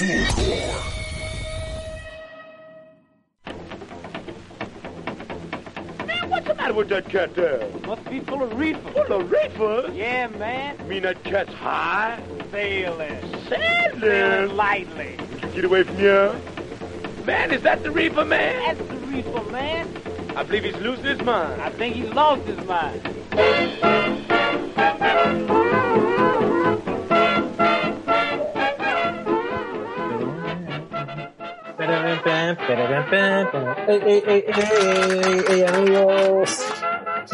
Man, what's the matter with that cat there? Must be full of reefer. Full of reefer? Yeah, man. You mean that cat's high? Sailing. Sailing? Sailing lightly. Get away from here. Man, is that the reefer, man? That's the reefer, man. I believe he's losing his mind. I think he's lost his mind. Ey, ey, ey, ey, ey, amigos,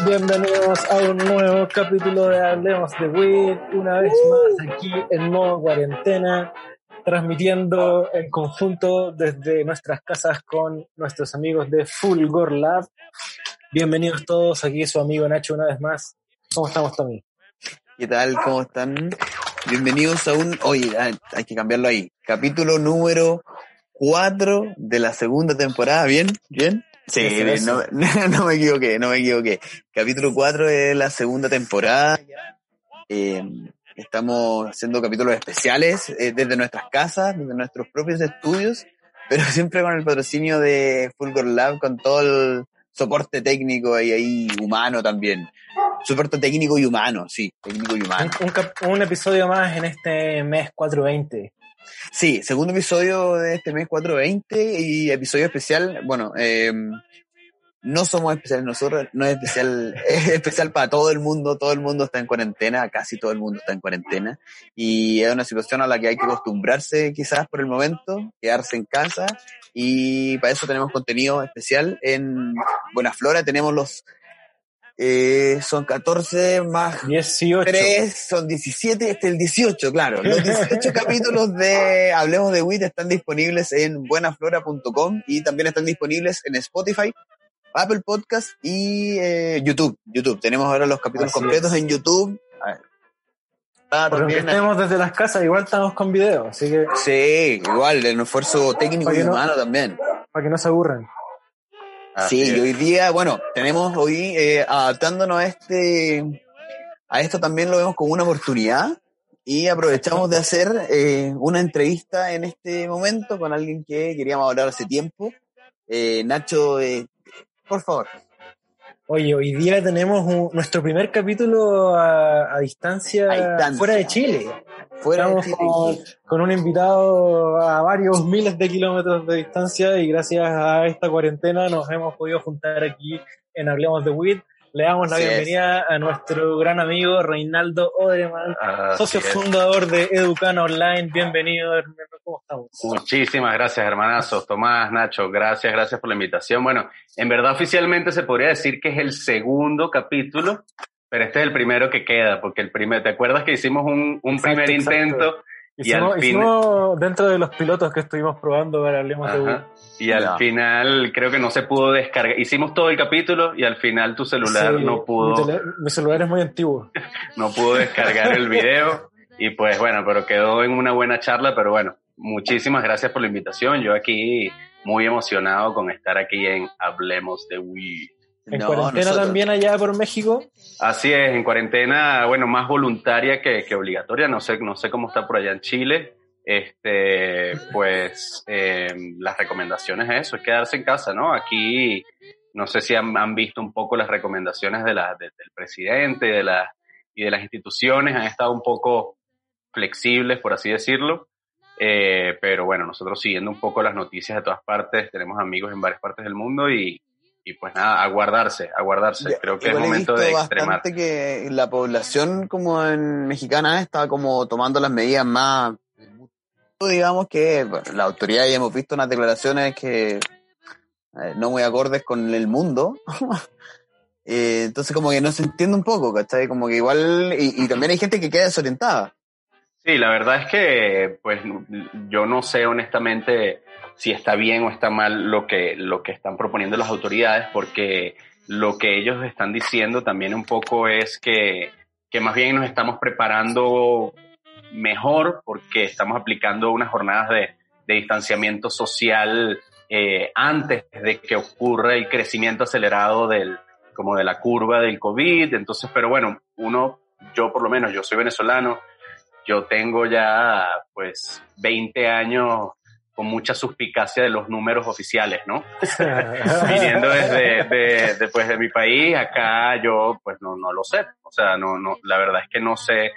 bienvenidos a un nuevo capítulo de Hablemos de Weed, una vez más aquí en modo cuarentena, transmitiendo en conjunto desde nuestras casas con nuestros amigos de Fulgor Lab. Bienvenidos todos, aquí su amigo Nacho una vez más. ¿Cómo estamos, Tommy? ¿Qué tal? ¿Cómo están? Bienvenidos a un... Oye, hay que cambiarlo ahí. Capítulo número 4 de la segunda temporada. ¿Bien? ¿Bien? Sí, eso. no, no me equivoqué, no me equivoqué. Capítulo 4 de la segunda temporada. Eh, estamos haciendo capítulos especiales eh, desde nuestras casas, desde nuestros propios estudios, pero siempre con el patrocinio de Fulgor Lab, con todo el soporte técnico y ahí humano también. Soporte técnico y humano, sí, técnico y humano. Un, un un episodio más en este mes 420. Sí, segundo episodio de este mes 420 y episodio especial. Bueno, eh, no somos especiales nosotros, no es especial, es especial para todo el mundo. Todo el mundo está en cuarentena, casi todo el mundo está en cuarentena. Y es una situación a la que hay que acostumbrarse quizás por el momento, quedarse en casa. Y para eso tenemos contenido especial en Buena Flora. Tenemos los, eh, son 14 más 18. 3 son 17, este es el 18, claro. Los 18 capítulos de Hablemos de WIT están disponibles en buenaflora.com y también están disponibles en Spotify, Apple Podcast y eh, YouTube. YouTube. Tenemos ahora los capítulos Así completos es. en YouTube. A ver. Ah, Por que estemos desde las casas, igual estamos con video, así que Sí, igual, el esfuerzo técnico y no- humano también. para que no se aburran. Sí, y hoy día, bueno, tenemos hoy, eh, adaptándonos a este, a esto también lo vemos como una oportunidad y aprovechamos de hacer eh, una entrevista en este momento con alguien que queríamos hablar hace tiempo. Eh, Nacho, eh, por favor. Oye, hoy día tenemos un- nuestro primer capítulo a, a distancia, A distancia. fuera de Chile. Fuera de Estamos Chile. con, con un invitado a varios miles de kilómetros de distancia y gracias a esta cuarentena nos hemos podido juntar aquí en Hablemos de WIT. Le damos la Así es. bienvenida a nuestro gran amigo Reinaldo Odreman, Así socio es. fundador de Educana Online. Bienvenido, hermano. ¿Cómo estamos? Muchísimas gracias, hermanazos. Tomás, Nacho, gracias, gracias por la invitación. Bueno, en verdad oficialmente se podría decir que es el segundo capítulo, pero este es el primero que queda, porque el primer, ¿te acuerdas que hicimos un, un Exacto, primer exacto. intento Y Hicimos, al fin- dentro de los pilotos que estuvimos probando para Hablemos de y al Ya. final creo que no se pudo descargar? Hicimos todo el capítulo y al final tu celular Sí, no Mi, pudo, tele- mi celular es muy antiguo. no pudo descargar el video y pues bueno, pero quedó en una buena charla, pero bueno, muchísimas gracias por la invitación. Yo aquí muy emocionado con estar aquí en Hablemos de Wii. En No, cuarentena nosotros- también allá por México. Así es, en cuarentena, bueno, más voluntaria que, que obligatoria, no sé, no sé cómo está por allá en Chile. Este, pues eh, las recomendaciones es eso, es quedarse en casa, ¿no? Aquí, no sé si han, han visto un poco las recomendaciones de la, de- del presidente de la, y de las instituciones, han estado un poco flexibles, por así decirlo. Eh, pero bueno, nosotros siguiendo un poco las noticias de todas partes, tenemos amigos en varias partes del mundo y, y pues nada, aguardarse, aguardarse. Creo que es igual momento de extremar. que la población como en mexicana está como tomando las medidas más digamos que bueno, la autoridad ya hemos visto unas declaraciones que eh, no muy acordes con el mundo Eh, entonces como que no se entiende un poco ¿cachai? como que igual y, y también hay gente que queda desorientada Sí, la verdad es que pues yo no sé honestamente si está bien o está mal lo que, lo que están proponiendo las autoridades, porque lo que ellos están diciendo también un poco es que, que más bien nos estamos preparando mejor porque estamos aplicando unas jornadas de, de distanciamiento social eh, antes de que ocurra el crecimiento acelerado del, como de la curva del COVID. Entonces, pero bueno, uno, yo por lo menos, yo soy venezolano, yo tengo ya pues 20 años con mucha suspicacia de los números oficiales, ¿no? Viniendo desde de, de, pues, de mi país, acá yo pues no, no lo sé. O sea, no, no, la verdad es que no sé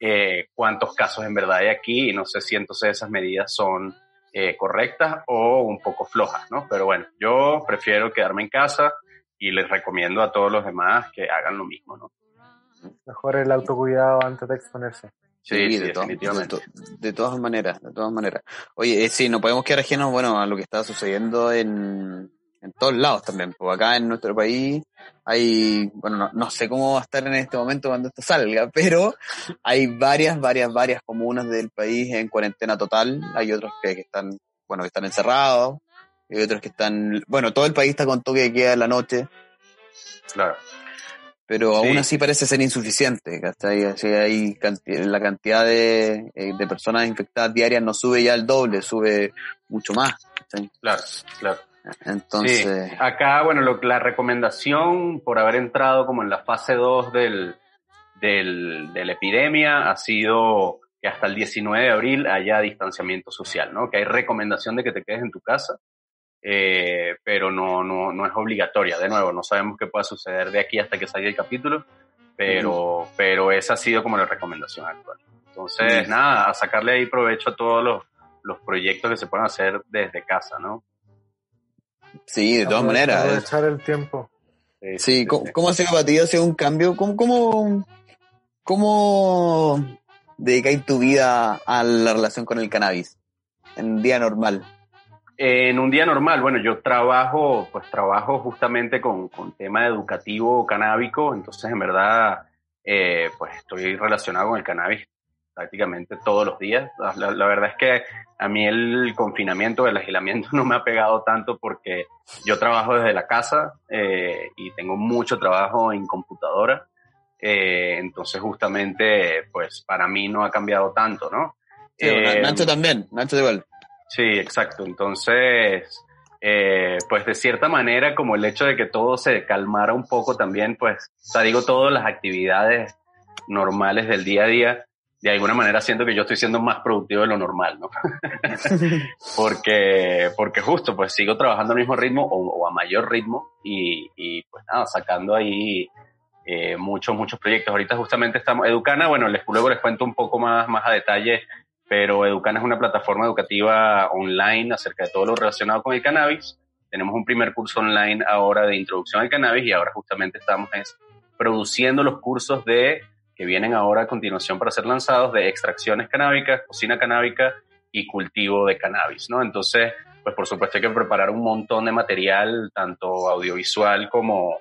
eh, cuántos casos en verdad hay aquí y no sé si entonces esas medidas son eh, correctas o un poco flojas, ¿no? Pero bueno, yo prefiero quedarme en casa y les recomiendo a todos los demás que hagan lo mismo, ¿no? Mejor el autocuidado antes de exponerse. Sí, sí, de, definitivamente. To de, todas maneras, de todas maneras. Oye, eh, sí, no podemos quedar ajenos, bueno, a lo que está sucediendo en, en todos lados también. Porque acá en nuestro país hay, bueno, no, no, sé cómo va a estar en este momento cuando esto salga, pero hay varias, varias, varias comunas del país en cuarentena total. Hay otros que, que están, bueno, que están encerrados. Hay otros que están, bueno, todo el país está con toque de queda en la noche. Claro pero sí. aún así parece ser insuficiente. ¿cachai? Así hay cantidad, la cantidad de, eh, de, personas infectadas diarias no sube ya el doble, sube mucho más. ¿cachai? Claro, claro. Entonces. Sí. Acá, bueno, lo, la recomendación por haber entrado como en la fase 2 del, del, de la epidemia ha sido que hasta el 19 de abril haya distanciamiento social, ¿no? Que hay recomendación de que te quedes en tu casa eh, pero no, no, no es obligatoria. De nuevo, no sabemos qué pueda suceder de aquí hasta que salga el capítulo, pero, pero esa ha sido como la recomendación actual. Entonces, nada, a sacarle ahí provecho a todos los, los proyectos que se pueden hacer desde casa, ¿no? Sí, de todas maneras. Aprovechar el tiempo. Sí, sí, sí ¿cómo, ¿cómo ha sido para ti? ¿Ha sido un cambio? ¿Cómo, cómo, cómo dedicáis tu vida a la relación con el cannabis en día normal? En un día normal, bueno, yo trabajo, pues trabajo justamente con, con tema educativo canábico, entonces en verdad, eh, pues estoy relacionado con el cannabis prácticamente todos los días. La, la, verdad es que a mí el confinamiento, el aislamiento no me ha pegado tanto porque yo trabajo desde la casa eh, y tengo mucho trabajo en computadora, eh, entonces justamente, pues para mí no ha cambiado tanto, ¿no? Sí, eh, Nacho también, Nacho igual. Sí, exacto. Entonces, eh, pues de cierta manera, como el hecho de que todo se calmara un poco también, pues, o sea, digo, todas las actividades normales del día a día, de alguna manera siento que yo estoy siendo más productivo de lo normal, ¿no? porque, porque justo, pues sigo trabajando al mismo ritmo o, o a mayor ritmo y, y, pues nada, sacando ahí eh, muchos, muchos proyectos. Ahorita justamente estamos, Educana, bueno, les, luego les cuento un poco más, más a detalle pero Educana es una plataforma educativa online acerca de todo lo relacionado con el cannabis. Tenemos un primer curso online ahora de introducción al cannabis y ahora justamente estamos es, produciendo los cursos de que vienen ahora a continuación para ser lanzados de extracciones canábicas, cocina canábica y cultivo de cannabis, ¿no? Entonces, pues por supuesto hay que preparar un montón de material, tanto audiovisual como,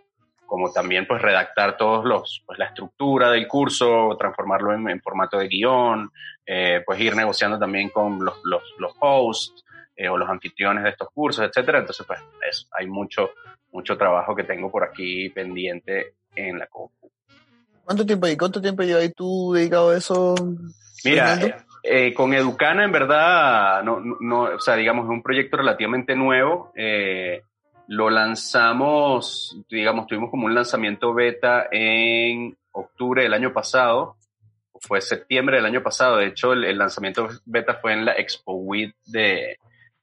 como también pues redactar todos los, pues la estructura del curso, transformarlo en, en formato de guion, eh, pues ir negociando también con los, los, los hosts eh, o los anfitriones de estos cursos, etcétera. Entonces, pues eso, hay mucho, mucho trabajo que tengo por aquí pendiente en la compu. ¿Cuánto tiempo, cuánto tiempo llevas tú dedicado a eso? Mira, eh, eh, con Educana en verdad, no, no, o sea, digamos, es un proyecto relativamente nuevo. Eh, lo lanzamos, digamos, tuvimos como un lanzamiento beta en octubre del año pasado fue septiembre del año pasado. De hecho, el, lanzamiento beta fue en la Expo WID de,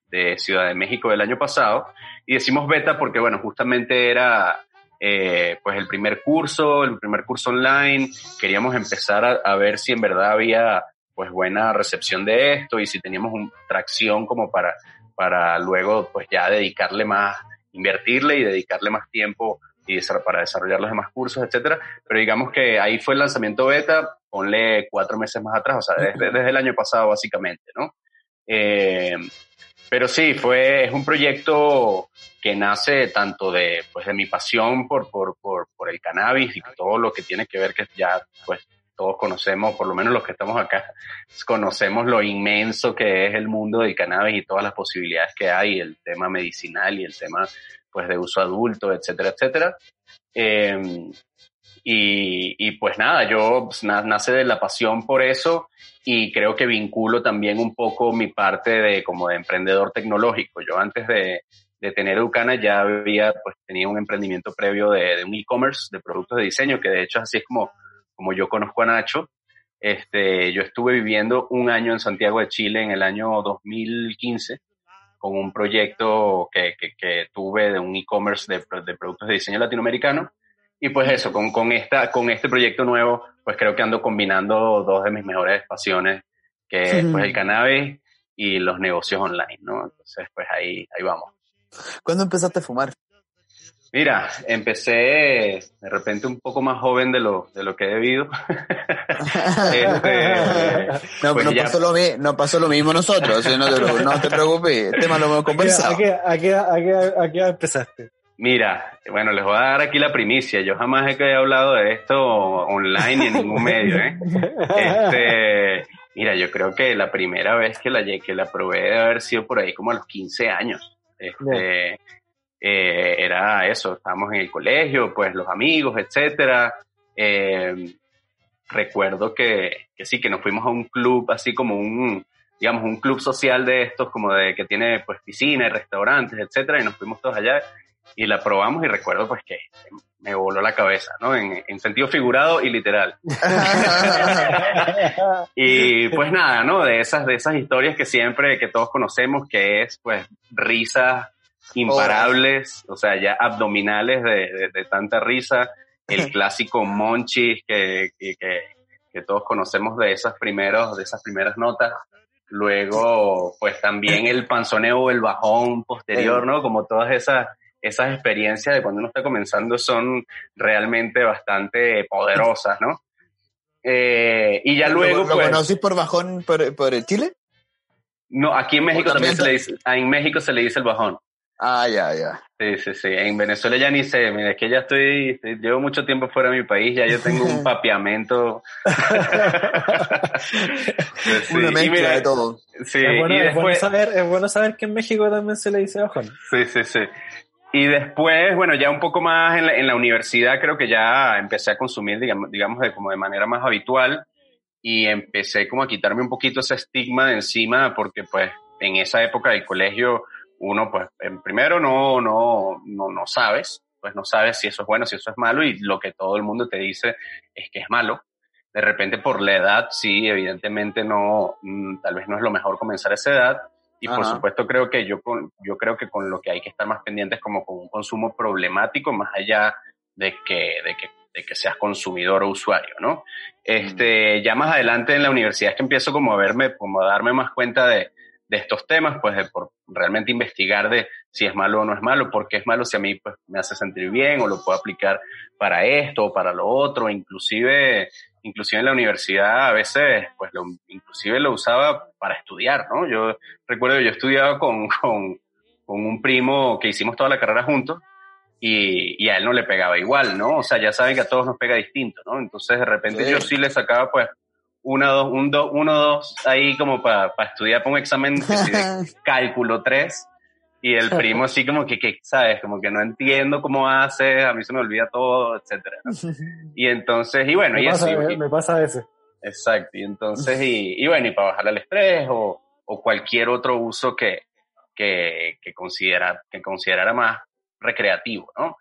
de, Ciudad de México del año pasado. Y decimos beta porque, bueno, justamente era eh, pues el primer curso, el primer curso online. Queríamos empezar a, a, ver si en verdad había pues buena recepción de esto y si teníamos un, tracción como para, para luego pues ya dedicarle más, invertirle y dedicarle más tiempo y para desarrollar los demás cursos, etcétera. Pero digamos que ahí fue el lanzamiento beta, ponle cuatro meses más atrás, o sea, desde, desde el año pasado básicamente, ¿no? Eh, pero sí, fue, es un proyecto que nace tanto de, pues, de mi pasión por, por, por, por el cannabis y todo lo que tiene que ver que ya, pues, todos conocemos, por lo menos los que estamos acá, conocemos lo inmenso que es el mundo del cannabis y todas las posibilidades que hay, el tema medicinal y el tema pues de uso adulto, etcétera, etcétera. Eh, y, y, pues nada, yo pues, nace de la pasión por eso y creo que vinculo también un poco mi parte de como de emprendedor tecnológico. Yo antes de, de tener Educana ya había pues tenía un emprendimiento previo de, de un e-commerce de productos de diseño que de hecho así es como como yo conozco a Nacho. Este, yo estuve viviendo un año en Santiago de Chile en el año 2015 con un proyecto que, que, que tuve de un e-commerce de, de productos de diseño latinoamericano y pues eso, con, con, esta, con este proyecto nuevo, pues creo que ando combinando dos de mis mejores pasiones, que es pues, el cannabis y los negocios online, ¿no? Entonces, pues ahí, ahí vamos. ¿Cuándo empezaste a fumar? Mira, empecé de repente un poco más joven de lo, de lo que he debido. este, no, pues no, ya... pasó lo, no, pasó lo, mismo nosotros, no te, no te preocupes, el tema lo hemos conversado. ¿A qué, a qué, a qué, a qué empezaste? Mira, bueno, les voy a dar aquí la primicia. Yo jamás he hablado de esto online ni en ningún medio, ¿eh? Este, mira, yo creo que la primera vez que la, que la probé debe haber sido por ahí como a los 15 años. Este, eh, era eso, estábamos en el colegio, pues los amigos, etcétera. Eh, recuerdo que, que sí, que nos fuimos a un club, así como un, digamos, un club social de estos, como de que tiene pues piscina y restaurantes, etcétera, y nos fuimos todos allá y la probamos y recuerdo pues que me voló la cabeza, ¿no? En, en sentido figurado y literal. y pues nada, ¿no? De esas, de esas historias que siempre, que todos conocemos, que es pues risas imparables, o sea, ya abdominales de, de, de tanta risa, el clásico monchis que, que, que, todos conocemos de esas primeros, de esas primeras notas. Luego, pues también el panzoneo, el bajón posterior, ¿no? Como todas esas, esas experiencias de cuando uno está comenzando son realmente bastante poderosas, ¿no? Eh, y ya luego... ¿Lo, pues, conoces por bajón por, por Chile? No, aquí en México también se le dice, en México se le dice el bajón. Ah, ya, ya. Sí, sí, sí. En Venezuela ya ni sé, mira, es que ya estoy, estoy, llevo mucho tiempo fuera de mi país, ya yo tengo un papiamento. sí, Una mezcla mira, de todo. Sí, es, bueno, y es, después, bueno saber, es bueno saber que en México también se le dice bajón. Sí, sí, sí. Y después, bueno, ya un poco más en la, en la universidad creo que ya empecé a consumir, digamos, digamos de, como de manera más habitual y empecé como a quitarme un poquito ese estigma de encima porque pues en esa época del colegio uno pues en primero no, no, no, no sabes, pues no sabes si eso es bueno, si eso es malo y lo que todo el mundo te dice es que es malo. De repente por la edad, sí, evidentemente no, mm, tal vez no es lo mejor comenzar a esa edad. Y Ajá. por supuesto creo que yo, con, yo creo que con lo que hay que estar más pendientes como con un consumo problemático, más allá de que, de que, de que seas consumidor o usuario, ¿no? Este, ya más adelante en la universidad es que empiezo como a verme, como a darme más cuenta de, de estos temas, pues de por realmente investigar de si es malo o no es malo, porque es malo si a mí pues, me hace sentir bien o lo puedo aplicar para esto o para lo otro, inclusive, inclusive en la universidad a veces, pues lo, inclusive lo usaba para estudiar, ¿no? Yo recuerdo yo estudiaba con, con, con un primo que hicimos toda la carrera juntos y, y, a él no le pegaba igual, ¿no? O sea, ya saben que a todos nos pega distinto, ¿no? Entonces de repente sí. yo sí le sacaba pues una, dos, un, dos, uno, dos, ahí como para pa estudiar para un examen de cálculo 3. Y el primo así como que, que, ¿sabes? Como que no entiendo cómo hace, a mí se me olvida todo, etcétera. ¿no? Y entonces, y bueno, me y pasa, eso. Y, me pasa ese. Exacto, y entonces, y, y bueno, y para bajar el estrés o, o cualquier otro uso que, que, que, considera, que considerara más recreativo, ¿no?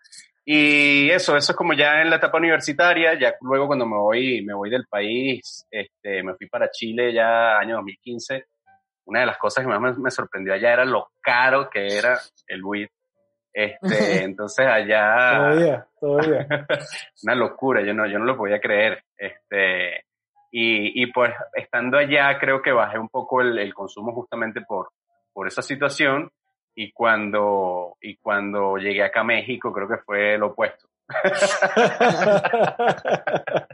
Y eso, eso es como ya en la etapa universitaria, ya luego cuando me voy, me voy del país, este, me fui para Chile ya año 2015. Una de las cosas que más me, me sorprendió allá era lo caro que era el weed. Este, entonces allá. Todavía, todavía. una locura, yo no, yo no lo podía creer. Este, y, y pues estando allá creo que bajé un poco el, el consumo justamente por, por esa situación y cuando, y cuando llegué acá a México creo que fue lo opuesto.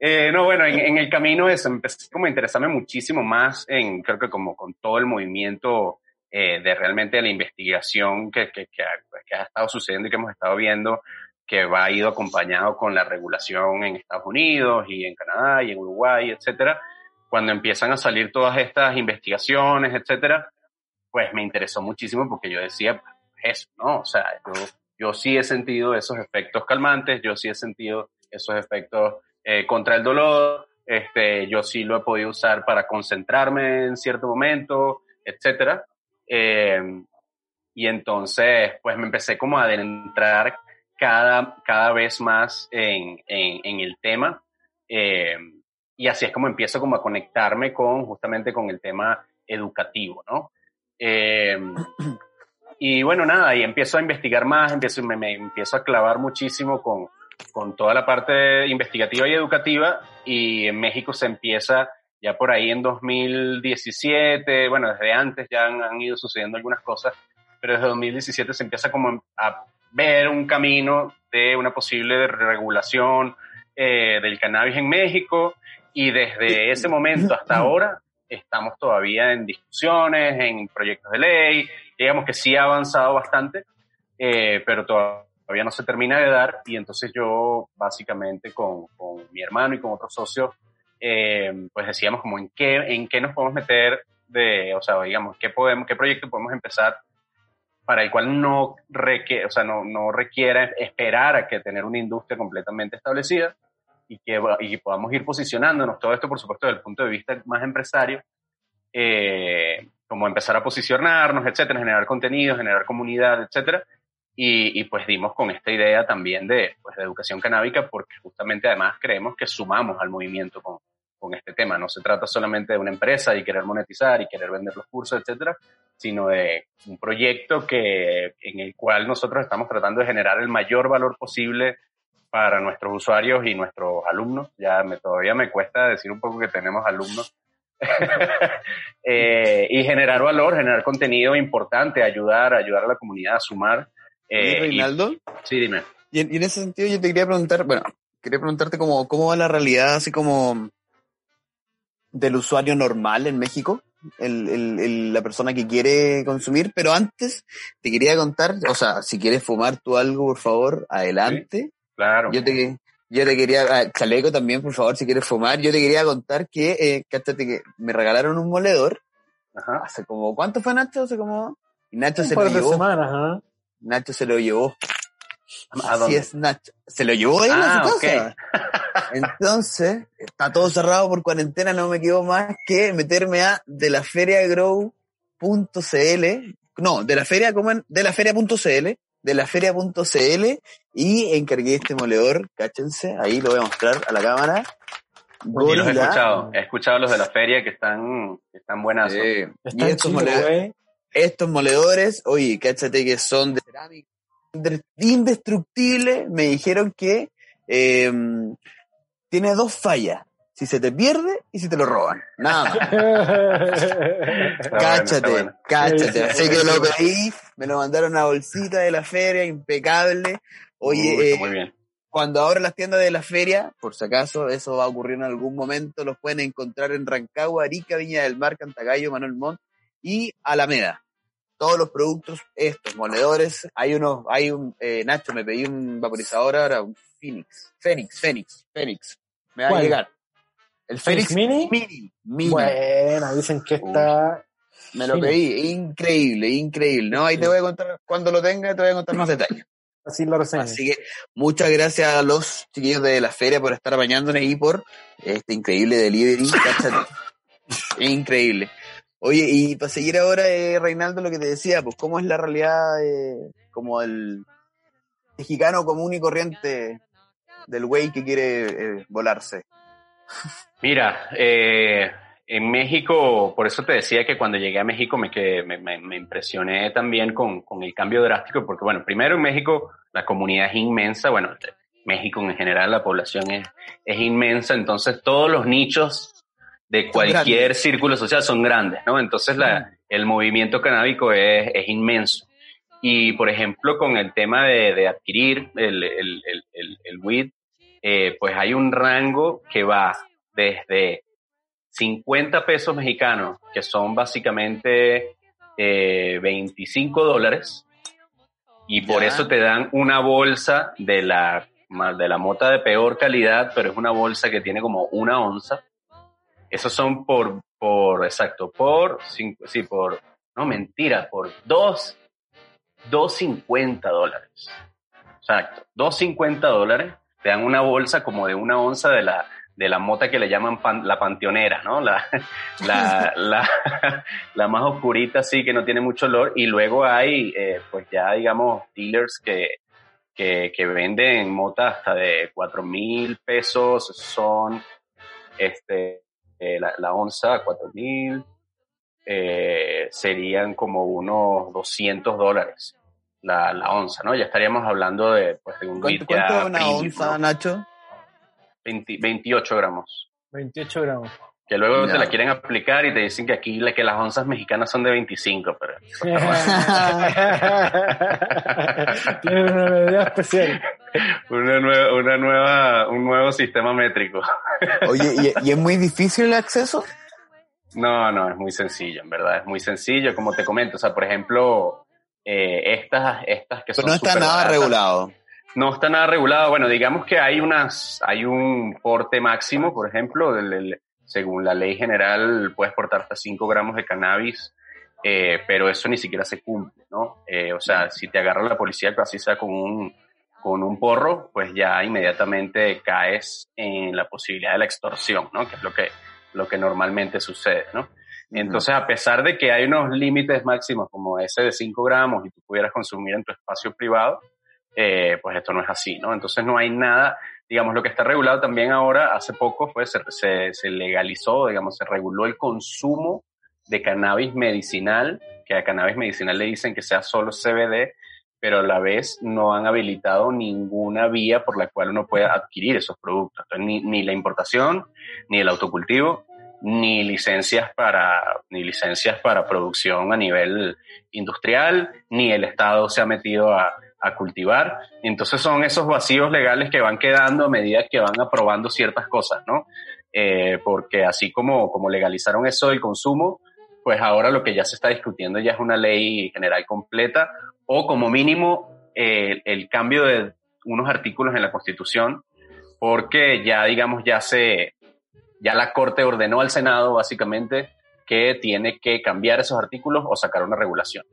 eh, no, bueno, en, en, el camino eso, empecé como a interesarme muchísimo más en, creo que como con todo el movimiento eh, de realmente la investigación que, que, que, ha, pues, que, ha, estado sucediendo y que hemos estado viendo que va ido acompañado con la regulación en Estados Unidos y en Canadá y en Uruguay, etcétera. Cuando empiezan a salir todas estas investigaciones, etcétera, pues me interesó muchísimo porque yo decía, pues, eso, ¿no? O sea, yo, yo sí he sentido esos efectos calmantes, yo sí he sentido esos efectos eh, contra el dolor, este, yo sí lo he podido usar para concentrarme en cierto momento, etcétera. Eh, y entonces, pues me empecé como a adentrar cada, cada vez más en, en, en el tema. Eh, y así es como empiezo como a conectarme con justamente con el tema educativo, ¿no? Eh, y bueno, nada, y empiezo a investigar más, empiezo, me, me empiezo a clavar muchísimo con, con toda la parte investigativa y educativa y en México se empieza ya por ahí en 2017, bueno, desde antes ya han, han ido sucediendo algunas cosas, pero desde 2017 se empieza como a ver un camino de una posible regulación eh, del cannabis en México y desde ese momento hasta ahora estamos todavía en discusiones, en proyectos de ley, digamos que sí ha avanzado bastante, eh, pero todavía no se termina de dar y entonces yo básicamente con, con mi hermano y con otros socios eh, pues decíamos como en qué, en qué nos podemos meter de, o sea, digamos, qué podemos, qué proyecto podemos empezar para el cual no requiere, o sea, no, no requiera esperar a que tener una industria completamente establecida y que y podamos ir posicionándonos, todo esto por supuesto desde el punto de vista más empresario, eh, como empezar a posicionarnos, etcétera, generar contenido, generar comunidad, etcétera, y, y, pues dimos con esta idea también de, pues, de educación canábica porque justamente además creemos que sumamos al movimiento con, con este tema. No se trata solamente de una empresa y querer monetizar y querer vender los cursos, etcétera, sino de un proyecto que, en el cual nosotros estamos tratando de generar el mayor valor posible para nuestros usuarios y nuestros alumnos. Ya me, todavía me cuesta decir un poco que tenemos alumnos. eh, y generar valor, generar contenido importante, ayudar, ayudar a la comunidad a sumar. Eh, Reinaldo? Y, sí, dime. Y en, y en, ese sentido yo te quería preguntar, bueno, quería preguntarte cómo, cómo va la realidad así como del usuario normal en México, el, el, el, la persona que quiere consumir, pero antes te quería contar, o sea, si quieres fumar tú algo, por favor, adelante. Sí, claro. Yo te, yo te quería, ah, Chaleco también, por favor, si quieres fumar, yo te quería contar que, eh, cáchate que me regalaron un moledor, Ajá. hace como, ¿cuánto fue Nacho? Hace como, y Nacho Un se par lo de llevó. semanas, ¿ah? Nacho se lo llevó. ¿A Así dónde? es, Nacho. Se lo llevó él Ah, a su ok. casa. Entonces, está todo cerrado por cuarentena, no me quedó más que meterme a de la feriagrow.cl, no, de la feria, ¿cómo en? De la feria.cl, de la feria.cl y encargué este moledor, cáchense, ahí lo voy a mostrar a la cámara. Y los he escuchado. He escuchado los de la feria que están, que están buenas. Sí. Está Y estos, Chile, mole- güey. estos moledores, oye, cáchate que son de cerámica inde- indestructible, me dijeron que eh, tiene dos fallas. Si se te pierde y si te lo roban. Nada más. Cáchate, bueno, está bueno. cáchate. Sí, Así sí, que sí. lo pedí, me lo mandaron a bolsita de la feria, impecable. Oye, Uy, eh, muy bien. cuando abran las tiendas de la feria, por si acaso eso va a ocurrir en algún momento, los pueden encontrar en Rancagua, Arica, Viña del Mar, Cantagallo, Manuel Montt y Alameda. Todos los productos, estos moledores, hay unos, hay un, eh, Nacho, me pedí un vaporizador ahora, un Phoenix, Fénix, Fénix, Fénix, me va ¿Cuál? a llegar. El ¿Fénix Mini? Mini, Mini. Bueno, dicen que está. me lo pedí, increíble, increíble. No, ahí te voy a contar, cuando lo tenga, te voy a contar más detalles. Así la reseña. Así que muchas gracias a los chiquillos de la feria por estar apañándonos y por este increíble delivery. cáchate. increíble. Oye, y para seguir ahora, eh, Reinaldo, lo que te decía, pues cómo es la realidad eh, como el mexicano común y corriente del güey que quiere eh, volarse. Mira, eh, en México, por eso te decía que cuando llegué a México me, que, me, me, me impresioné también con, con el cambio drástico, porque bueno, primero en México la comunidad es inmensa, bueno, México en general la población es, es inmensa, entonces todos los nichos de cualquier círculo social son grandes, ¿no? Entonces la, el movimiento canábico es, es inmenso. Y por ejemplo, con el tema de, de adquirir el, el, el weed, eh, pues hay un rango que va desde 50 pesos mexicanos, que son básicamente eh, 25 dólares, y por Ya. eso te dan una bolsa de la, de la mota de peor calidad, pero es una bolsa que tiene como una onza. Esos son por, por, exacto, por, cinco- sí, por, no, mentira, por dos, 2.50 dólares. Exacto, 2.50 dólares. Te dan una bolsa como de una onza de la, de la mota que le llaman la panteonera, ¿no? La, la, la, más oscurita, sí, que no tiene mucho olor. Y luego hay, eh, pues ya, digamos, dealers que, que, venden mota hasta de 4 mil pesos. Son, este, eh, la, la onza, 4 mil. eh, serían como unos 200 dólares la, la onza, ¿no? Ya estaríamos hablando de, pues, de un ¿Cuánto, cuánto es una premium, onza, ¿no? Nacho? 20 28 gramos. 28 gramos. Que luego te la quieren aplicar y te dicen que aquí la- que las onzas mexicanas son de 25, pero Tiene una medida especial. una nueva, una nueva, un nuevo sistema métrico. Oye, ¿y, y es muy difícil el acceso? No, no, es muy sencillo, en verdad, es muy sencillo, como te comento, o sea, por ejemplo, eh, estas, estas que Pero son no está nada baratas, regulado. No está nada regulado. Bueno, digamos que hay unas, hay un porte máximo, por ejemplo, del- del- según la ley general, puedes portar hasta 5 gramos de cannabis, eh, pero eso ni siquiera se cumple, ¿no? Eh, o sea, si te agarra la policía, así sea con un, con un porro, pues ya inmediatamente caes en la posibilidad de la extorsión, ¿no? Que es lo que, lo que normalmente sucede, ¿no? Entonces, a pesar de que hay unos límites máximos como ese de 5 gramos y tú pudieras consumir en tu espacio privado, eh, pues esto no es así, ¿no? Entonces no hay nada, digamos, lo que está regulado también ahora, hace poco fue, se, se, se legalizó, digamos, se reguló el consumo de cannabis medicinal, que a cannabis medicinal le dicen que sea solo CBD, pero a la vez no han habilitado ninguna vía por la cual uno pueda adquirir esos productos. Entonces, ni, ni la importación, ni el autocultivo, ni licencias para, ni licencias para producción a nivel industrial, ni el Estado se ha metido a, a cultivar. Entonces son esos vacíos legales que van quedando a medida que van aprobando ciertas cosas, ¿no? Eh, porque así como, como legalizaron eso del consumo, pues ahora lo que ya se está discutiendo ya es una ley general completa o como mínimo eh, el cambio de unos artículos en la Constitución, porque ya digamos ya se, ya la Corte ordenó al Senado básicamente que tiene que cambiar esos artículos o sacar una regulación,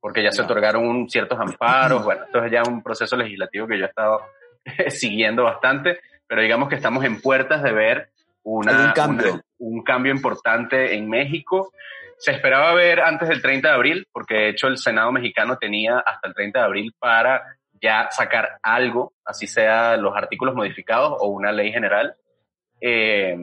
porque ya se otorgaron un- ciertos amparos, bueno, esto es ya un proceso legislativo que yo he estado siguiendo bastante, pero digamos que estamos en puertas de ver una, Algún cambio. una- un cambio importante en México. Se esperaba ver antes del 30 de abril, porque de hecho el Senado mexicano tenía hasta el 30 de abril para ya sacar algo, así sea los artículos modificados o una ley general. Eh,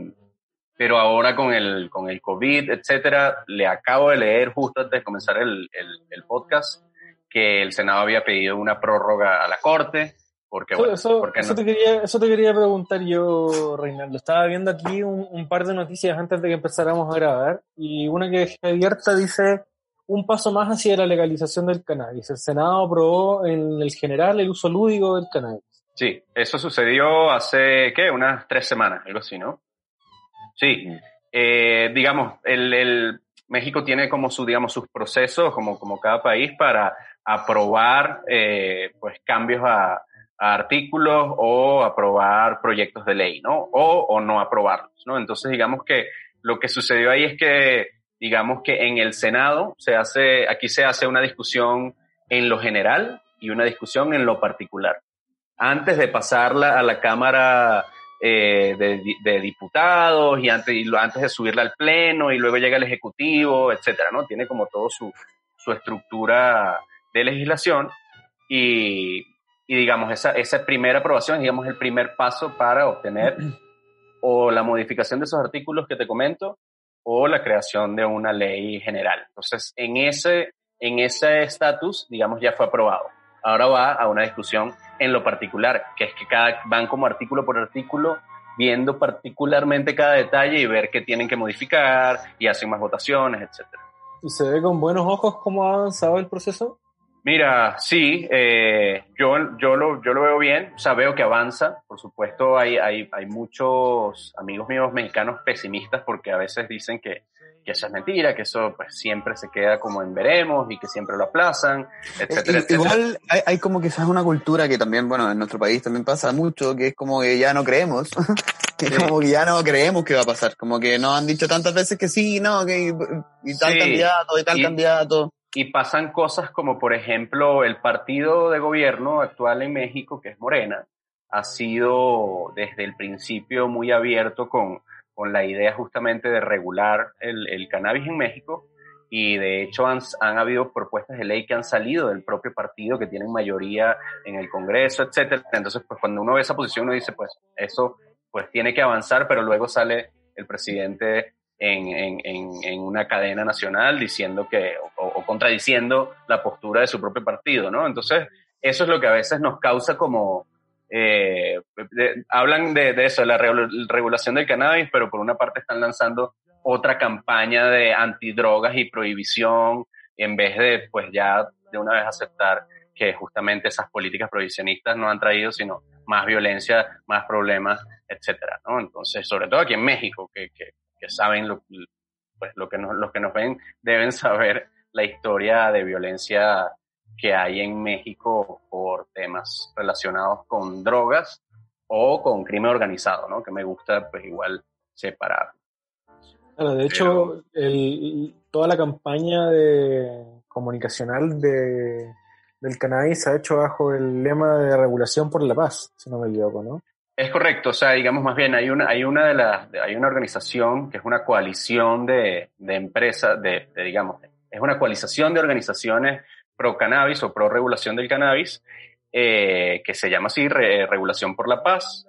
pero ahora con el, con el COVID, etcétera, le acabo de leer justo antes de comenzar el, el, el podcast que el Senado había pedido una prórroga a la Corte, porque, Eso, bueno, eso- porque eso no- te quería, eso te quería preguntar yo, Reinaldo. Estaba viendo aquí un, un par de noticias antes de que empezáramos a grabar y una que dejé abierta dice un paso más hacia la legalización del cannabis. El Senado aprobó en el general el uso lúdico del cannabis. Sí, eso sucedió hace, ¿qué? Unas tres semanas, algo así, ¿no? Sí, eh, digamos, el, el- México tiene como su, digamos, sus procesos, como, como cada país, para aprobar, eh, pues, cambios a, a artículos o aprobar proyectos de ley, ¿no? O, o no aprobarlos, ¿no? Entonces, digamos que lo que sucedió ahí es que, digamos que en el Senado se hace, aquí se hace una discusión en lo general y una discusión en lo particular antes de pasarla a la Cámara eh, de, di- de Diputados y antes, y antes de subirla al Pleno y luego llega el Ejecutivo, etcétera, ¿no? Tiene como todo su, su estructura de legislación y, y digamos, esa, esa primera aprobación digamos, el primer paso para obtener o la modificación de esos artículos que te comento o la creación de una ley general. Entonces, en ese en ese estatus, digamos, ya fue aprobado. Ahora va a una discusión en lo particular, que es que cada, van como artículo por artículo, viendo particularmente cada detalle y ver qué tienen que modificar y hacen más votaciones, etcétera. ¿Y se ve con buenos ojos cómo ha avanzado el proceso? Mira, sí, eh, yo, yo, lo, yo lo veo bien, o sea, veo que avanza. Por supuesto, hay, hay, hay muchos amigos míos mexicanos pesimistas porque a veces dicen que, que eso es mentira, que eso pues siempre se queda como en veremos y que siempre lo aplazan, etcétera, Eh, etcétera. Igual hay, hay como quizás una cultura que también, bueno, en nuestro país también pasa mucho, que es como que ya no creemos, que Sí. como que ya no creemos que va a pasar, como que nos han dicho tantas veces que sí, no, que y, y tal Sí. candidato, y tal Y- candidato. y pasan cosas como, por ejemplo, el partido de gobierno actual en México, que es Morena, ha sido desde el principio muy abierto con, con la idea justamente de regular el, el cannabis en México y de hecho han, han habido propuestas de ley que han salido del propio partido, que tienen mayoría en el Congreso, etcétera. Entonces, pues cuando uno ve esa posición, uno dice, pues eso pues tiene que avanzar, pero luego sale el presidente en, en, en, en una cadena nacional diciendo que, o, o contradiciendo la postura de su propio partido, ¿no? Entonces, eso es lo que a veces nos causa como, eh, hablan de, eso, de la regu- regulación del cannabis, pero por una parte están lanzando otra campaña de antidrogas y prohibición, en vez de, pues ya de una vez aceptar que justamente esas políticas prohibicionistas no han traído sino más violencia, más problemas, etcétera, ¿no? Entonces, sobre todo aquí en México, que, que, que saben lo, pues lo que nos, los que nos ven deben saber la historia de violencia que hay en México por temas relacionados con drogas o con crimen organizado, ¿no? Que me gusta, pues igual separar. Claro, de hecho, el, toda la campaña de comunicacional de, del cannabis se ha hecho bajo el lema de regulación por la paz, si no me equivoco, ¿no? Es correcto, o sea, digamos más bien, hay una, hay una de las, de- hay una organización que es una coalición de, de empresas, de, de, digamos, es una coalización de organizaciones pro cannabis o pro regulación del cannabis, eh, que se llama así, Re- Regulación por la Paz,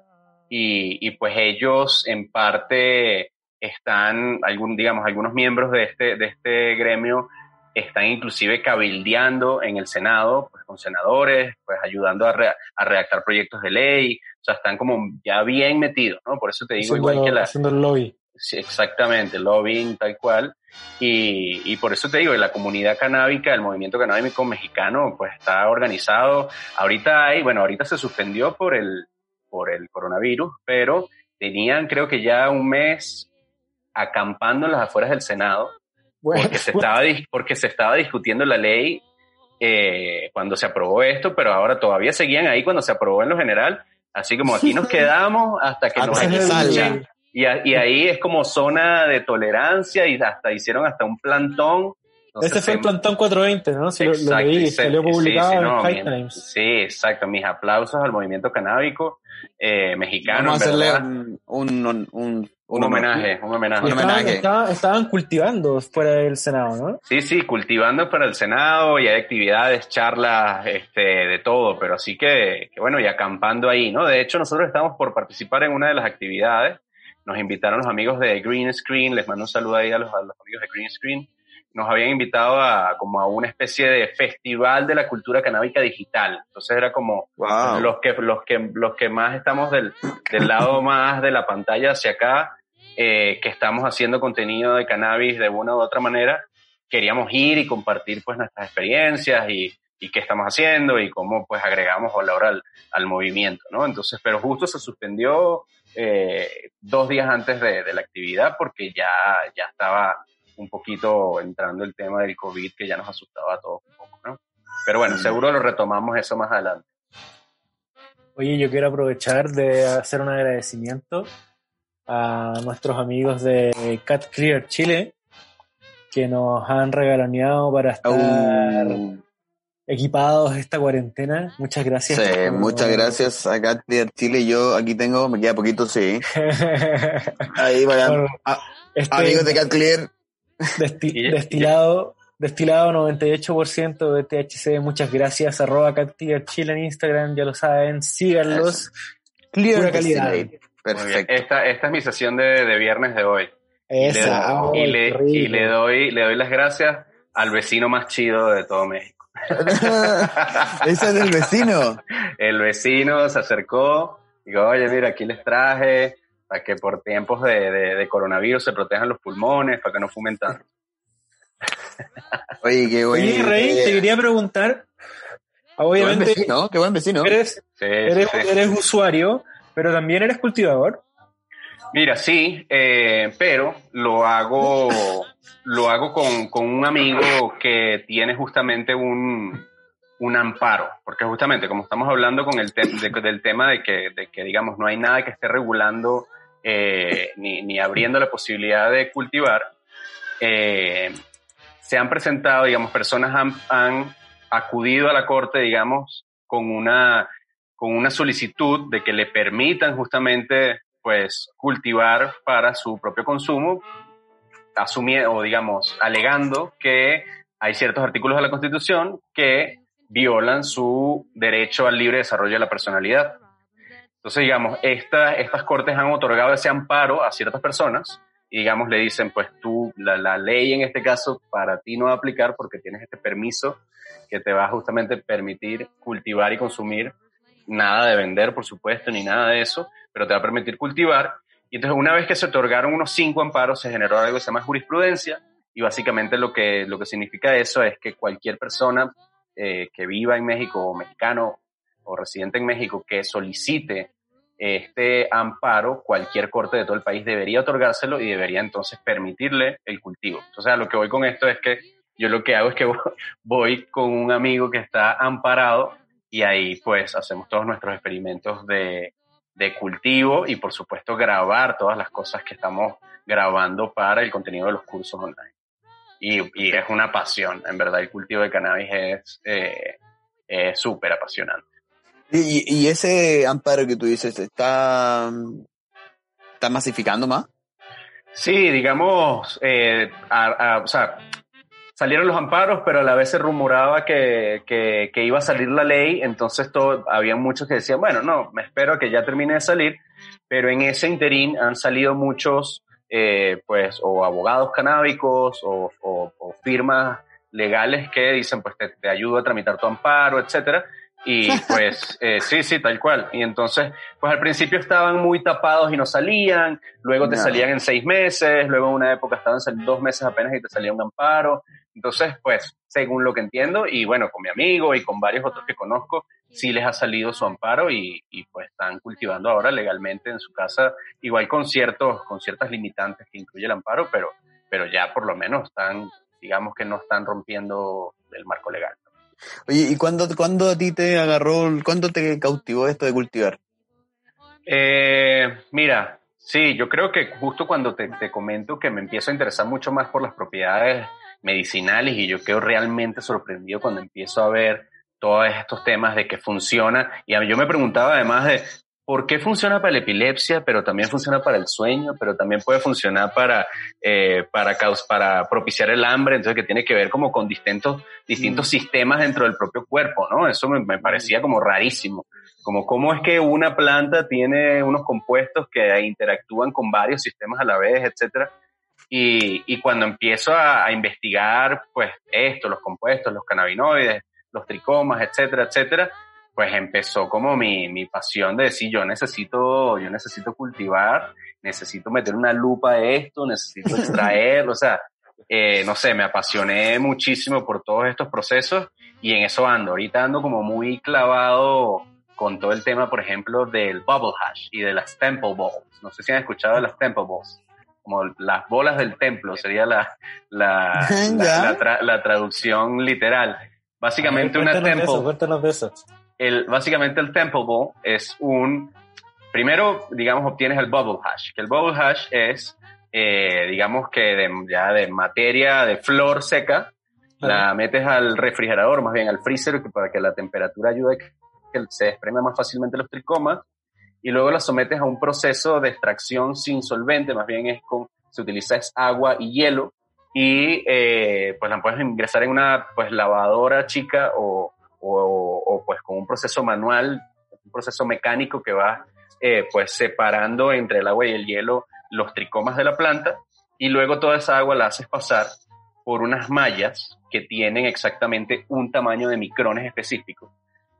y, y pues ellos en parte están, algún, digamos, algunos miembros de este, de este gremio están inclusive cabildeando en el Senado, pues con senadores, pues ayudando a, re- a redactar proyectos de ley, o sea, están como ya bien metidos, ¿no? Por eso te digo, haciendo, igual que la, haciendo el lobby. Sí, exactamente, lobbying tal cual. Y, y por eso te digo, la comunidad canábica, el movimiento canábico mexicano, pues está organizado. Ahorita hay, bueno, ahorita se suspendió por el, por el coronavirus, pero tenían creo que ya un mes acampando en las afueras del Senado, Bueno, porque se estaba, dis- porque se estaba discutiendo la ley eh, cuando se aprobó esto, pero ahora todavía seguían ahí cuando se aprobó en lo general. Así como aquí nos quedamos hasta que nos escuchen. Y, a- y ahí es como zona de tolerancia y hasta hicieron hasta un plantón. Entonces, Ese fue el plantón 420, ¿no? Si lo, lo Exacto, leí, y se- salió sí, publicado sí, en no, High mi- Times. Sí, exacto. Mis aplausos al movimiento canábico eh, mexicano. Vamos a en hacerle verdad. un, un, un, un, un homenaje, un homenaje. Un Estaban, homenaje. estaban- estaban cultivando fuera del Senado, ¿no? Sí, sí, cultivando para el Senado y hay actividades, charlas, este, de todo, pero así que, que bueno, y acampando ahí, ¿no? De hecho, nosotros estamos por participar en una de las actividades. Nos invitaron los amigos de Green Screen, les mando un saludo ahí a los, a los amigos de Green Screen. Nos habían invitado a como a una especie de festival de la cultura canábica digital. Entonces era como Wow. los que los que los que más estamos del, del lado más de la pantalla hacia acá eh, que estamos haciendo contenido de cannabis de una u otra manera queríamos ir y compartir pues nuestras experiencias y, y qué estamos haciendo y cómo pues agregamos valor al, al movimiento no entonces pero justo se suspendió eh, dos días antes de, de la actividad porque ya ya estaba un poquito entrando el tema del covid que ya nos asustaba a todos un poco no pero bueno seguro lo retomamos eso más adelante. Oye, yo quiero aprovechar de hacer un agradecimiento a nuestros amigos de Cat Clear Chile que nos han regaloneado para estar Uh, equipados esta cuarentena. Muchas gracias. sí, por- muchas gracias a Cat de Chile. Yo aquí tengo, me queda poquito, sí. Ahí vayan. Este amigos de Cat Clear, desti- Y- destilado, destilado 98% de THC. Muchas gracias. Arroba Cat Clear Chile en Instagram, ya lo saben. Síganlos. Clear Full calidad. Perfecto. Esta, esta es mi sesión de, de viernes de hoy. Y le- Esa. y, le, y le doy, le doy las gracias al vecino más chido de todo México. Ese es del vecino. El vecino se acercó, digo, oye, mira, aquí les traje para que por tiempos de, de- de coronavirus se protejan los pulmones, para que no fumen tanto. Oye, qué bueno. Oye, Rey, te quería preguntar. Qué buen Obviamente, vecino, qué buen vecino. Sí, eres, sí, eres, sí. eres usuario, pero también eres cultivador. Mira, sí, eh, pero lo hago, lo hago con, con un amigo que tiene justamente un, un amparo, porque justamente como estamos hablando con el del tema de que, de que, digamos, no hay nada que esté regulando eh, ni, ni abriendo la posibilidad de cultivar, eh, se han presentado, digamos, personas han, han acudido a la corte, digamos, con una, con una solicitud de que le permitan justamente, pues, cultivar para su propio consumo, asumiendo, o digamos, alegando que hay ciertos artículos de la Constitución que violan su derecho al libre desarrollo de la personalidad. Entonces, digamos, esta- estas cortes han otorgado ese amparo a ciertas personas y, digamos, le dicen, pues tú, la, la ley en este caso para ti no va a aplicar porque tienes este permiso que te va a justamente permitir cultivar y consumir, nada de vender, por supuesto, ni nada de eso, pero te va a permitir cultivar. Y entonces, una vez que se otorgaron unos cinco amparos, se generó algo que se llama jurisprudencia y básicamente lo que, lo que significa eso es que cualquier persona eh, que viva en México o mexicano o residente en México que solicite este amparo, cualquier corte de todo el país debería otorgárselo y debería entonces permitirle el cultivo. Entonces, lo que voy con esto es que yo lo que hago es que voy con un amigo que está amparado y ahí pues hacemos todos nuestros experimentos de, de cultivo y por supuesto grabar todas las cosas que estamos grabando para el contenido de los cursos online. Y, y es una pasión, en verdad el cultivo de cannabis es eh, es súper apasionante. Y, y ese amparo que tú dices, ¿está, está masificando más? Sí, digamos, eh, a- a- o sea, salieron los amparos, pero a la vez se rumoraba que, que, iba a salir la ley, entonces todo, había muchos que decían, bueno, no, me espero que ya termine de salir, pero en ese interín han salido muchos, eh, pues, o abogados canábicos o, o- o firmas legales que dicen, pues, te, te ayudo a tramitar tu amparo, etcétera. Y pues, eh, sí, sí, tal cual. Y entonces, pues al principio estaban muy tapados y no salían, luego te No. salían en seis meses, luego en una época estaban saliendo dos meses apenas y te salía un amparo. Entonces, pues, según lo que entiendo, y bueno, con mi amigo y con varios otros que conozco, sí les ha salido su amparo y, y pues están cultivando ahora legalmente en su casa, igual con ciertos, con ciertas limitantes que incluye el amparo, pero, pero ya por lo menos están, digamos que no están rompiendo el marco legal. Oye, ¿y cuándo, a ti te agarró, cuándo te cautivó esto de cultivar? Eh, mira, sí, yo creo que justo cuando te, te comento que me empiezo a interesar mucho más por las propiedades medicinales y yo quedo realmente sorprendido cuando empiezo a ver todos estos temas de que funciona. Y yo me preguntaba además de por qué funciona para la epilepsia, pero también funciona para el sueño, pero también puede funcionar para, eh, para, caus- para propiciar el hambre, entonces que tiene que ver como con distintos, distintos sistemas dentro del propio cuerpo, ¿no? Eso me, me parecía como rarísimo como cómo es que una planta tiene unos compuestos que interactúan con varios sistemas a la vez, etcétera. Y, y cuando empiezo a, a investigar, pues esto, los compuestos, los cannabinoides, los tricomas, etcétera, etcétera, pues empezó como mi, mi pasión de decir, yo necesito, yo necesito cultivar, necesito meter una lupa a esto, necesito extraer, o sea, eh, no sé, me apasioné muchísimo por todos estos procesos y en eso ando. Ahorita ando como muy clavado con todo el tema, por ejemplo, del bubble hash y de las temple balls. No sé si han escuchado de las temple balls. Como las bolas del templo sería la, la, la, la tra- la traducción literal. Básicamente una cuéntanos de temple, eso, cuéntanos de eso. El, básicamente el temple ball es un, primero, digamos, obtienes el bubble hash, que el bubble hash es, eh, digamos que de, ya de materia, de flor seca, la metes al refrigerador, más bien al freezer, que para que la temperatura ayude a que se desprenda más fácilmente los tricomas, y luego la sometes a un proceso de extracción sin solvente, más bien es con, se utiliza es agua y hielo, y eh, pues la puedes ingresar en una pues lavadora chica o, o, o, pues con un proceso manual, un proceso mecánico que va eh, pues separando entre el agua y el hielo los tricomas de la planta, y luego toda esa agua la haces pasar por unas mallas que tienen exactamente un tamaño de micrones específico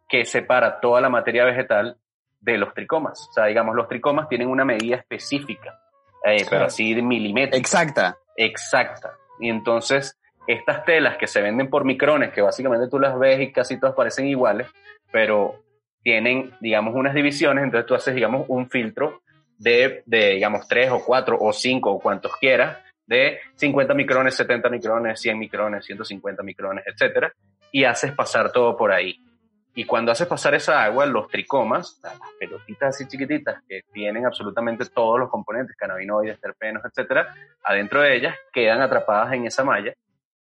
que separa toda la materia vegetal de los tricomas. O sea, digamos, los tricomas tienen una medida específica, eh, pero Claro. así de milimétrica, Exacta. exacta. Y entonces, estas telas que se venden por micrones, que básicamente tú las ves y casi todas parecen iguales, pero tienen, digamos, unas divisiones, entonces tú haces, digamos, un filtro de, de, digamos, 3 o 4 o 5 o cuantos quieras, de 50 micrones, 70 micrones, 100 micrones, 150 micrones, etcétera, y haces pasar todo por ahí. Y cuando haces pasar esa agua, los tricomas, las pelotitas así chiquititas que tienen absolutamente todos los componentes, cannabinoides, terpenos, etcétera, adentro de ellas quedan atrapadas en esa malla.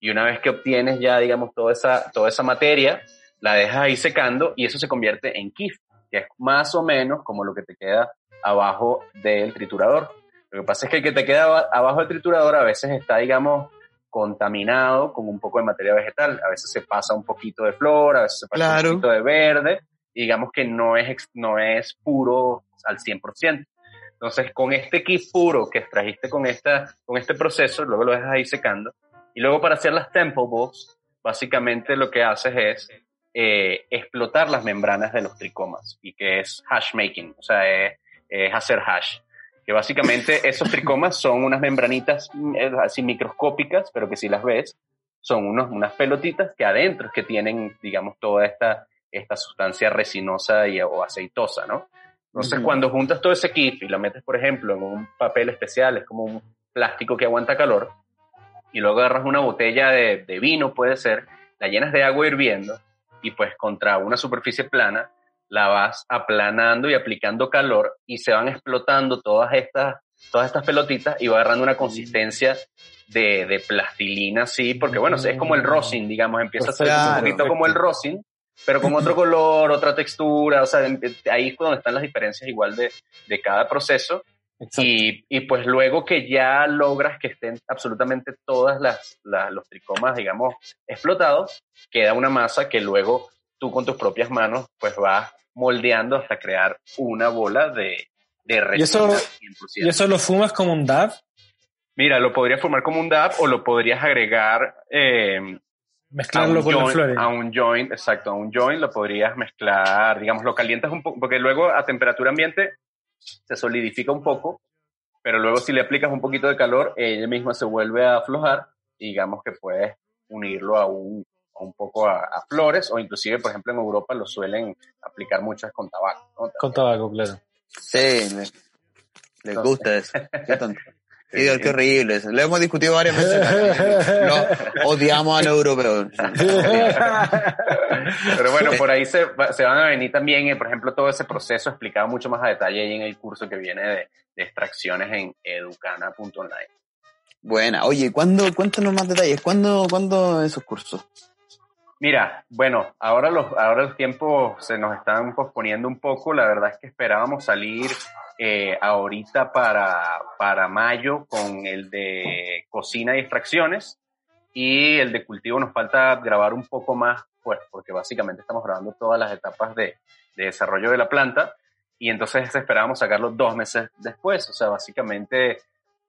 Y una vez que obtienes ya, digamos, toda esa, toda esa materia, la dejas ahí secando y eso se convierte en kif, que es más o menos como lo que te queda abajo del triturador. Lo que pasa es que el que te queda abajo del triturador a veces está, digamos, contaminado con un poco de materia vegetal. A veces se pasa un poquito de flor, a veces se pasa Claro. un poquito de verde, y digamos que no es, no es puro al 100%. Entonces, con este kit puro que extrajiste con, esta, con este proceso, luego lo dejas ahí secando, y luego para hacer las temple balls, básicamente lo que haces es eh, explotar las membranas de los tricomas, y que es hash making, o sea, es, es hacer hash que básicamente esos tricomas son unas membranitas mm, eh, así microscópicas, pero que si las ves, son unos, unas pelotitas que adentro es que tienen, digamos, toda esta, esta sustancia resinosa y, o aceitosa, ¿no? Entonces, cuando juntas todo ese kit y lo metes, por ejemplo, en un papel especial, es como un plástico que aguanta calor, y luego agarras una botella de, de vino, puede ser, la llenas de agua hirviendo, y pues contra una superficie plana, la vas aplanando y aplicando calor y se van explotando todas estas, todas estas pelotitas y va agarrando una consistencia de, de plastilina, sí, porque bueno, es como el rosin, digamos, empieza a ser Claro. un poquito como el rosin, pero con otro color, otra textura, o sea, ahí es donde están las diferencias igual de, de cada proceso. Y, y pues luego que ya logras que estén absolutamente todas las, la- los tricomas, digamos, explotados, queda una masa que luego tú con tus propias manos pues vas moldeando hasta crear una bola de, de resina eso- 100%. ¿Y eso lo fumas como un dab? Mira, lo podrías formar como un dab o lo podrías agregar eh, Mezclarlo con las joint, flores. a un joint, exacto, a un joint lo podrías mezclar, digamos, lo calientas un poco, porque luego a temperatura ambiente se solidifica un poco, pero luego si le aplicas un poquito de calor, ella misma se vuelve a aflojar y digamos que puedes unirlo a un, a un poco a, a flores o inclusive, por ejemplo, en Europa lo suelen aplicar muchas con tabaco. ¿no? Con tabaco, claro. Sí, le- les gusta eso. Qué tonto. Sí, qué horrible eso. Lo hemos discutido varias veces. No, odiamos a los europeos. Pero bueno, por ahí se, va- se van a venir también, eh, por ejemplo, todo ese proceso explicado mucho más a detalle ahí en el curso que viene de, de extracciones en educana.online. Buena. Oye, ¿cuándo, cuéntanos más detalles. ¿Cuándo, cuándo esos cursos? Mira, bueno, ahora los, ahora los tiempos se nos están posponiendo un poco. La verdad es que esperábamos salir eh, ahorita para, para mayo con el de cocina y extracciones y el de cultivo nos falta grabar un poco más, pues, porque básicamente estamos grabando todas las etapas de, de desarrollo de la planta y entonces esperábamos sacarlo dos meses después. O sea, básicamente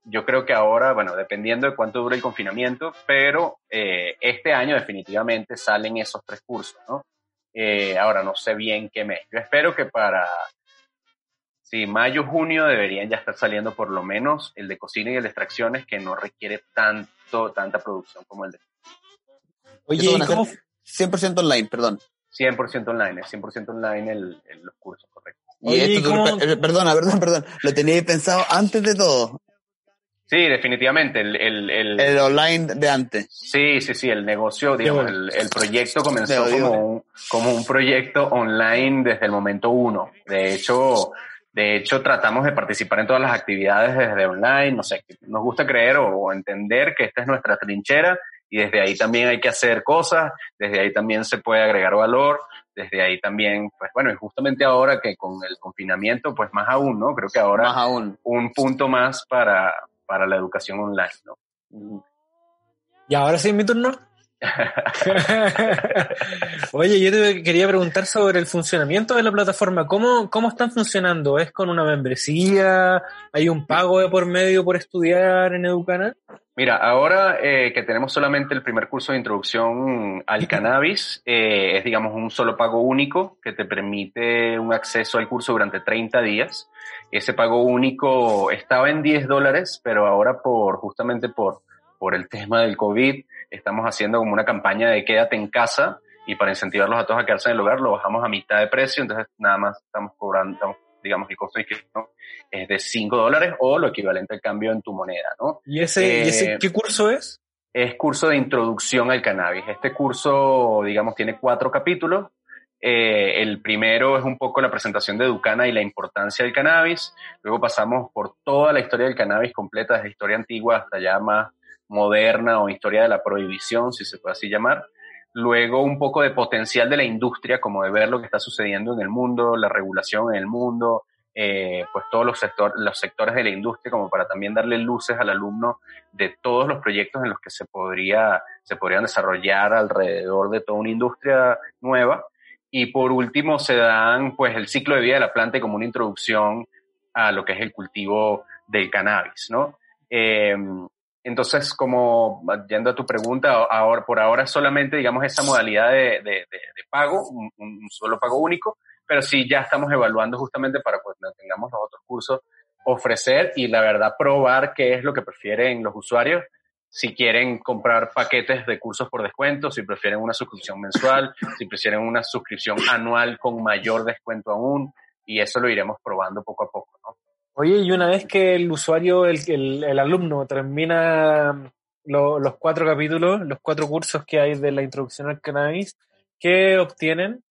yo creo que ahora, bueno, dependiendo de cuánto dure el confinamiento, pero eh, este año definitivamente salen esos tres cursos, ¿no? Eh, ahora no sé bien qué mes. Yo espero que para, sí, mayo, junio deberían ya estar saliendo por lo menos el de cocina y el de extracciones que no requiere tanto, tanta producción como el de Oye, ¿y cómo, ser 100% online, perdón. 100% online, es 100% online el, el- los cursos, correcto. Y Oye, esto, ¿y tú- cómo- per- perdona, perdón, perdón. Lo teníais pensado antes de todo. Sí, definitivamente, el, el, el- El online de antes. Sí, sí, sí, el negocio, digamos, bueno. el, el proyecto comenzó como un, como un proyecto online desde el momento uno. De hecho, de hecho, tratamos de participar en todas las actividades desde online, no sé, nos gusta creer o, o entender que esta es nuestra trinchera y desde ahí también hay que hacer cosas, desde ahí también se puede agregar valor, desde ahí también, pues bueno, y justamente ahora que con el confinamiento, pues más aún, ¿no? Creo que ahora Más aún. un punto más para, para la educación online, ¿no? ¿Y ahora sí es mi turno? Oye, yo te quería preguntar sobre el funcionamiento de la plataforma. ¿Cómo, ¿Cómo están funcionando? ¿Es con una membresía? ¿Hay un pago de por medio por estudiar en Educana? Mira, ahora eh, que tenemos solamente el primer curso de introducción al cannabis, eh, es digamos un solo pago único que te permite un acceso al curso durante 30 días. Ese pago único estaba en 10 dólares, pero ahora por justamente por, por el tema del COVID estamos haciendo como una campaña de quédate en casa y para incentivarlos a todos a quedarse en el hogar lo bajamos a mitad de precio, entonces nada más estamos cobrando, estamos digamos, el costo de inscripción es de 5 dólares o lo equivalente al cambio en tu moneda, ¿no? ¿Y ese, ¿y ese Eh, qué curso es? es curso de introducción al cannabis. Este curso, digamos, tiene cuatro capítulos. Eh, el primero es un poco la presentación de Ducana y la importancia del cannabis. Luego pasamos por toda la historia del cannabis completa, desde historia antigua hasta ya más moderna o historia de la prohibición, si se puede así llamar. Luego un poco de potencial de la industria, como de ver lo que está sucediendo en el mundo, la regulación en el mundo, eh, pues todos los, sector, los sectores de la industria, como para también darle luces al alumno de todos los proyectos en los que se, podría, se podrían desarrollar alrededor de toda una industria nueva. Y por último se dan pues el ciclo de vida de la planta como una introducción a lo que es el cultivo del cannabis, ¿no? Eh, entonces, como yendo a tu pregunta, ahora, por ahora solamente, digamos, esa modalidad de, pago, un, solo pago único, pero sí ya estamos evaluando justamente para cuando tengamos los otros cursos, ofrecer y la verdad probar qué es lo que prefieren los usuarios, si quieren comprar paquetes de cursos por descuento, si prefieren una suscripción mensual, si prefieren una suscripción anual con mayor descuento aún, y eso lo iremos probando poco a poco, ¿no? Oye, y una vez que el usuario, el, el, alumno termina lo, los cuatro capítulos, los cuatro cursos que hay de la introducción al cannabis, ¿qué obtienen?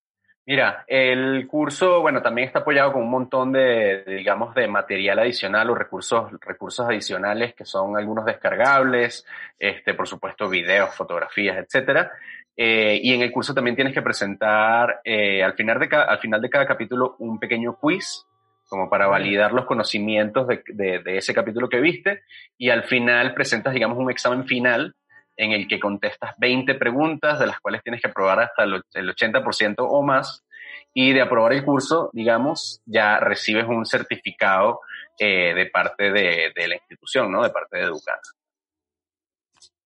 Mira, el curso, bueno, también está apoyado con un montón de, digamos, de material adicional o recursos, recursos adicionales que son algunos descargables, este, por supuesto, videos, fotografías, etcétera. Eh, y en el curso también tienes que presentar eh, al, final de al final de cada capítulo un pequeño quiz como para validar los conocimientos de, de, de, ese capítulo que viste y al final presentas, digamos, un examen final en el que contestas 20 preguntas, de las cuales tienes que aprobar hasta el 80% o más, y de aprobar el curso, digamos, ya recibes un certificado eh, de parte de, de, la institución, ¿no? De parte de Educana.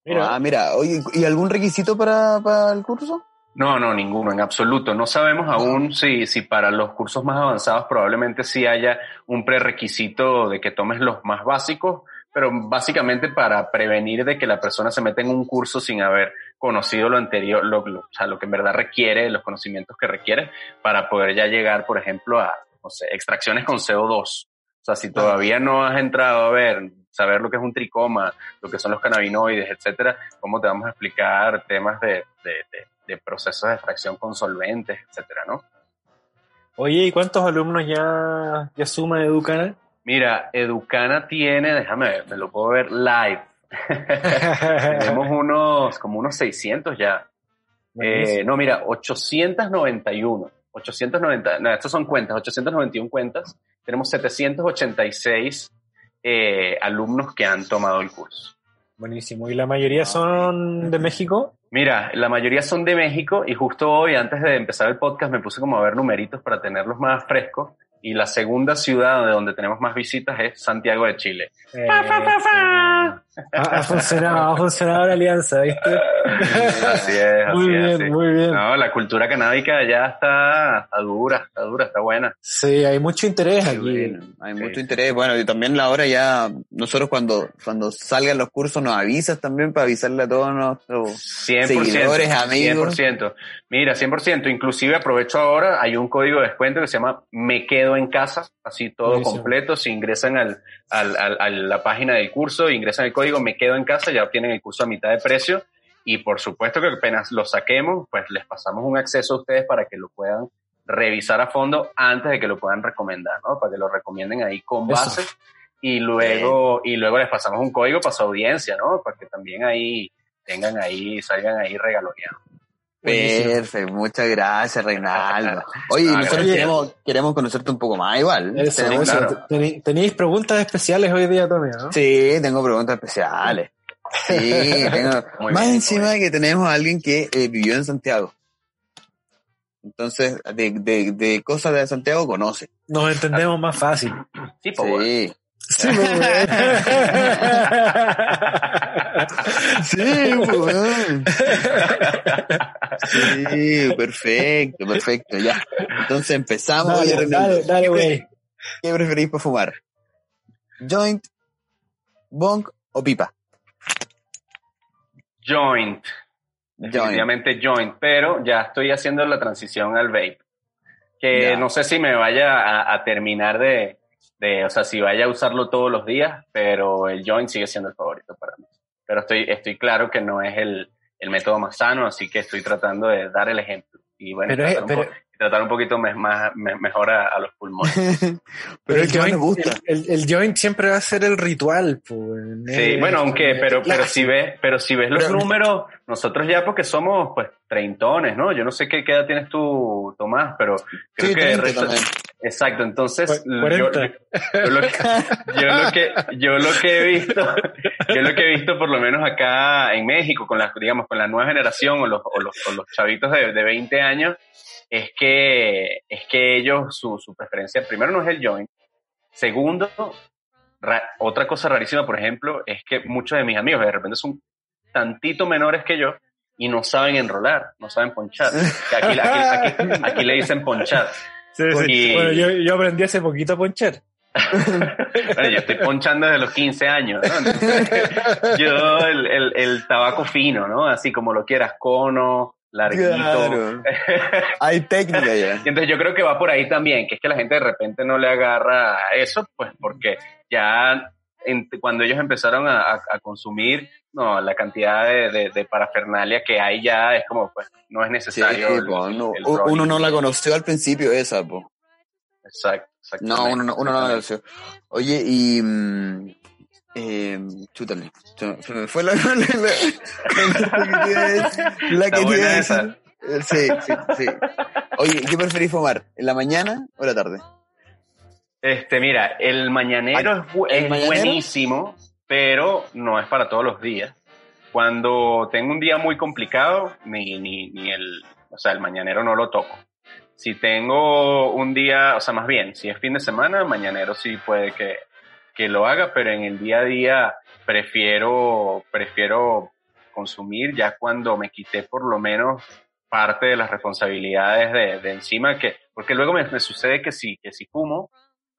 Mira. Ah, mira, oye, ¿y algún requisito para, para el curso? No, no, ninguno, en absoluto. No sabemos aún si, si para los cursos más avanzados probablemente sí haya un prerequisito de que tomes los más básicos, pero básicamente para prevenir de que la persona se meta en un curso sin haber conocido lo anterior, lo, lo, o sea, lo que en verdad requiere, los conocimientos que requiere, para poder ya llegar, por ejemplo, a, no sé, extracciones con CO2. O sea, si todavía no has entrado a ver, saber lo que es un tricoma, lo que son los cannabinoides, etcétera, cómo te vamos a explicar temas de, de, de, de procesos de extracción con solventes, etcétera, ¿no? Oye, ¿y cuántos alumnos ya, ya suma Educana? Mira, Educana tiene, déjame ver, me lo puedo ver live. Tenemos unos, como unos 600 ya. Eh, no, mira, 891. 890, no, estos son cuentas, 891 cuentas. Tenemos 786 eh, alumnos que han tomado el curso. Buenísimo. ¿Y la mayoría son de México? Mira, la mayoría son de México y justo hoy, antes de empezar el podcast, me puse como a ver numeritos para tenerlos más frescos y la segunda ciudad de donde tenemos más visitas es Santiago de Chile. Eh, ha, ha, funcionado, ha funcionado la alianza, ¿viste? Así es, así muy bien, es, sí. muy bien. No, la cultura canábica ya está, está dura, está dura, está buena. Sí, hay mucho interés aquí. Bueno, hay Sí. mucho interés. Bueno, y también la hora ya, nosotros cuando, cuando salgan los cursos nos avisas también para avisarle a todos nuestros 100%. seguidores, amigos. 100%. Mira, 100%. Inclusive aprovecho ahora, hay un código de descuento que se llama Me Quedo en Casa, así todo Buenísimo. completo. Si ingresan al, al, al- a la página del curso, ingresan el código Me Quedo en Casa, ya obtienen el curso a mitad de precio. Y por supuesto que apenas lo saquemos, pues les pasamos un acceso a ustedes para que lo puedan revisar a fondo antes de que lo puedan recomendar, ¿no? Para que lo recomienden ahí con Eso. base. Y luego, y luego les pasamos un código para su audiencia, ¿no? Para que también ahí tengan ahí, salgan ahí regaloneados. Perfecto, muchas gracias, Reinaldo. Oye, Ah, nosotros gracias. queremos, queremos conocerte un poco más, igual. Eso, Tenemos- eso. claro. Tení- Tenéis preguntas especiales hoy día, Tommy, ¿no? Sí, tengo preguntas especiales. Sí, tengo. Muy más bien, encima de que tenemos a alguien que eh, vivió en Santiago. Entonces, de, de, de cosas de Santiago conoce. Nos entendemos más fácil. Sí, pues, bueno. Sí. Sí, muy bien. Sí, weón. Sí, perfecto, perfecto, ya. Entonces empezamos. Dale, dale, dale, güey. ¿Qué preferís para fumar? ¿Joint, bong o pipa? Joint. Joint. Definitivamente joint, pero ya estoy haciendo la transición al vape. que Ya. no sé si me vaya a, a terminar de, de, o sea, si vaya a usarlo todos los días, pero el joint sigue siendo el favorito para mí. Pero estoy, estoy claro que no es el, el método más sano, así que estoy tratando de dar el ejemplo. Y bueno, Pero es- tratar un poquito me- más, me- mejor a, a los pulmones. Pero el que más joint- gusta. El, el- el joint siempre va a ser el ritual, pues. Sí, bueno, aunque, pero, pero si ves, pero si ves los Pero- números, nosotros ya porque somos, pues, treintones, ¿no? Yo no sé qué, qué edad tienes tú, Tomás, pero creo Sí, que 30 resta- también. Exacto, entonces yo, 40. yo lo que, yo lo que yo lo que he visto, yo lo que he visto por lo menos acá en México con la digamos con la nueva generación o los, o los, o los chavitos de, de 20 años es que es que ellos su, su preferencia primero no es el joint, segundo ra- otra cosa rarísima por ejemplo es que muchos de mis amigos de repente son tantito menores que yo y no saben enrolar, no saben ponchar. Que aquí, aquí, aquí, aquí le dicen ponchar. Sí, sí. Y- Bueno, yo, yo aprendí hace poquito a ponchar. Bueno, yo estoy ponchando desde los 15 años, ¿no? Entonces, yo el, el, el tabaco fino, ¿no? Así como lo quieras, cono, larguito. Claro. Hay técnica ya. Y entonces yo creo que va por ahí también, que es que la gente de repente no le agarra a eso, pues porque ya en- cuando ellos empezaron a, a- a consumir, no, la cantidad de, de- de parafernalia que hay ya es como, pues, no es Sí, necesario. el- po, no, el u- rolling. uno no la conoció al principio esa, po. Exacto. No, uno no, uno no la conoció. Oye, y... mm, eh, chútale. Se me fue la, la, la- la que te iba a decir. Sí, sí, sí. Oye, ¿qué preferís fumar? ¿En la mañana o en la tarde? Este, mira, el mañanero es, bu- ¿el es mañanero? buenísimo, pero no es para todos los días. Cuando tengo un día muy complicado, ni, ni, ni el, o sea, el mañanero no lo toco. Si tengo un día, o sea, más bien, si es fin de semana, mañanero sí puede que, que lo haga, pero en el día a día prefiero, prefiero consumir ya cuando me quité por lo menos parte de las responsabilidades de, de encima, que, porque luego me, me sucede que si, que si fumo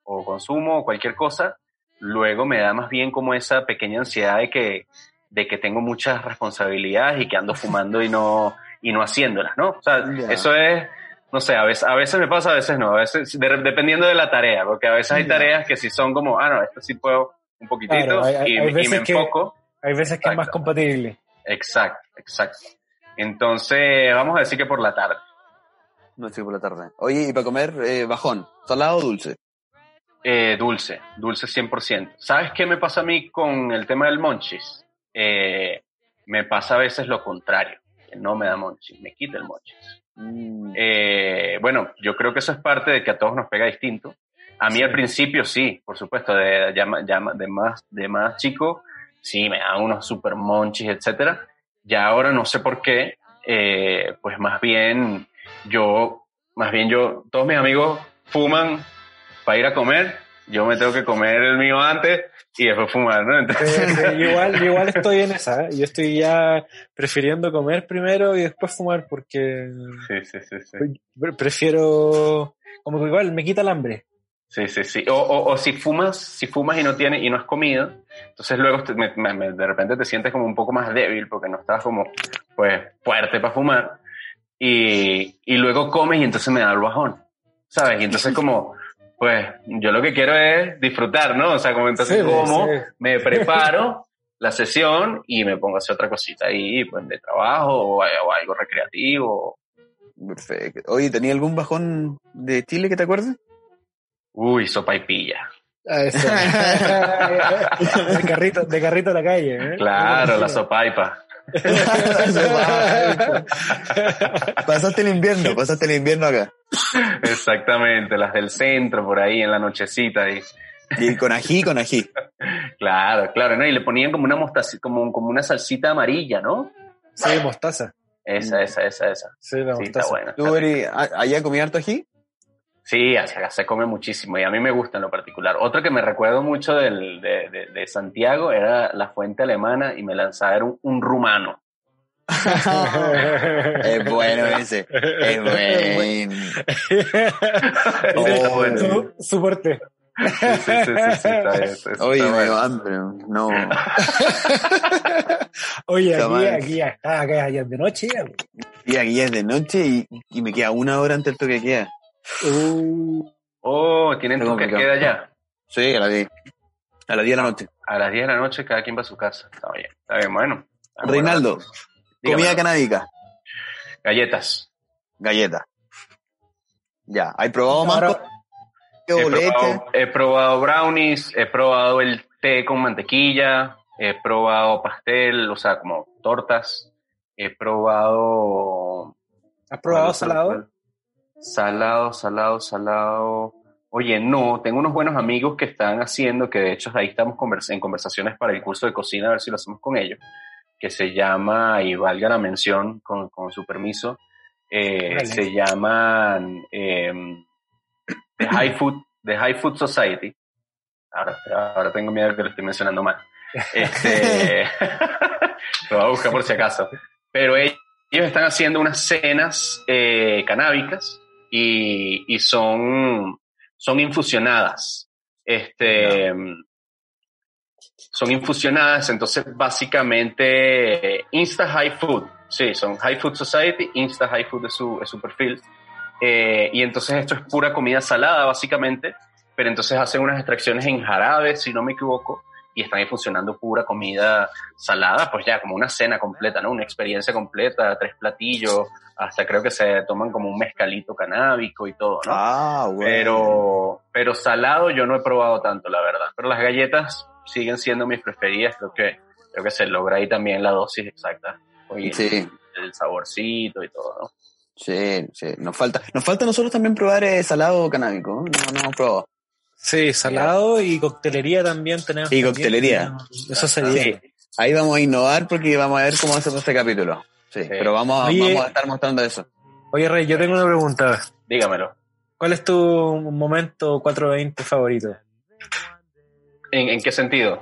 o consumo o cualquier cosa, luego me da más bien como esa pequeña ansiedad de que, de que tengo muchas responsabilidades y que ando fumando y no, y no haciéndolas, ¿no? O sea, eso es, no sé, a veces, a veces me pasa, a veces no, a veces, de- dependiendo de la tarea, porque a veces hay tareas que si son como, ah, no, esto sí puedo un poquitito Claro, hay- hay- y, hay y veces me que- enfoco. Hay veces que es más compatible. Exacto, exacto. Entonces, vamos a decir que por la tarde. No estoy por la tarde. Oye, y para comer, eh, bajón, salado o dulce. Eh, dulce, dulce 100%. ¿Sabes qué me pasa a mí con el tema del monchis? Eh, me pasa a veces lo contrario, que no me da monchis, me quita el monchis. Mm, Eh, bueno, yo creo que eso es parte de que a todos nos pega distinto. A mí al principio sí, por supuesto, de, de, más, de más chico, sí, me dan unos super monchis, etcétera. Ya ahora no sé por qué, eh, pues más bien yo, más bien yo, todos mis amigos fuman para ir a comer, yo me tengo que comer el mío antes y después fumar, ¿no? Entonces, sí, igual, igual estoy en esa. ¿eh? Yo estoy ya prefiriendo comer primero y después fumar porque sí, sí, sí, sí. pre- prefiero, como que igual me quita el hambre. Sí, sí, sí. O, o, o si fumas, si fumas y no tienes y no has comido, entonces luego te- me- me- me- de repente te sientes como un poco más débil porque no estás como pues fuerte para fumar y, y luego comes y entonces me da el bajón, ¿sabes? Y entonces como pues yo lo que quiero es disfrutar, ¿no? O sea, como entonces Sí, como, sí. me preparo la sesión y me pongo a hacer otra cosita ahí, pues de trabajo o, o algo recreativo. perfecto. Oye, ¿tenía algún bajón de Chile que te acuerdes? Uy, sopa y pilla. Ah, eso. de carrito, de carrito a la calle. ¿eh? Claro, la sopaipa. Pasaste el invierno, pasaste el invierno acá. Exactamente, las del centro, por ahí en la nochecita. Y, Y con ají, con ají. claro, claro, ¿no? Y le ponían como una mostaza, como, como una salsita amarilla, ¿no? Sí, mostaza. Esa, esa, esa, esa. Sí, la Sí, está mostaza. buena. ¿Tú a- allá comí harto ají? Sí, acá se come muchísimo y a mí me gusta en lo particular. Otro que me recuerdo mucho del, de, de- de Santiago era la fuente alemana y me lanzaron un rumano. Es bueno ese. Es bueno. Está Oh, bueno. Su- Soporte. Sí, sí, sí, sí, sí, está bien, está- está Oye, me dio hambre. No. Oye, aquí, aquí ya está, acá ya es de noche. ya. Y aquí ya es de noche y, y me queda una hora antes del toque de queda. Uh, Oh, tienen de complicado. queda ya. Sí, a las 10. A las 10 de la noche. A las 10 de la noche cada quien va a su casa. Está bien, está bien, bueno. Está Reinaldo, comida canábica, Galletas. galleta. Ya, ¿hay probado más? He probado, he probado brownies, he probado el té con mantequilla, he probado pastel, o sea, como tortas. He probado... ¿Has probado salado? Salado, salado, salado. Oye, no, tengo unos buenos amigos que están haciendo, que de hecho ahí estamos convers- en conversaciones para el curso de cocina, a ver si lo hacemos con ellos, que se llama, y valga la mención con, con su permiso, eh, se llaman eh, The, High Food, The High Food Society. Ahora, ahora tengo miedo de que lo estoy mencionando mal. Este, lo voy a buscar por si acaso. Pero ellos están haciendo unas cenas eh, canábicas y, son, son infusionadas. Este, son infusionadas, entonces básicamente Insta High Food, sí, son High Food Society, Insta High Food es su, es su perfil. Eh, y entonces esto es pura comida salada básicamente, pero entonces hacen unas extracciones en jarabe, si no me equivoco, y están infusionando pura comida salada, pues ya como una cena completa, ¿no? Una experiencia completa, tres platillos, hasta creo que se toman como un mezcalito canábico y todo, ¿no? Ah, bueno. Pero, pero salado yo no he probado tanto, la verdad. Pero las galletas siguen siendo mis preferidas. Creo que, creo que se logra ahí también la dosis exacta. Oye, Sí. el saborcito y todo, ¿no? Sí, sí. Nos falta, nos falta nosotros también probar eh, salado canábico. ¿no? No, no hemos probado. Sí, salado y coctelería también tenemos. Y también. coctelería. Eso sería. Sí. Ahí vamos a innovar porque vamos a ver cómo hacemos este capítulo. Sí, pero vamos a, Oye. vamos a estar mostrando eso. Oye, Rey, yo tengo una pregunta. Dígamelo. ¿Cuál es tu momento 420 favorito? ¿En, en qué sentido?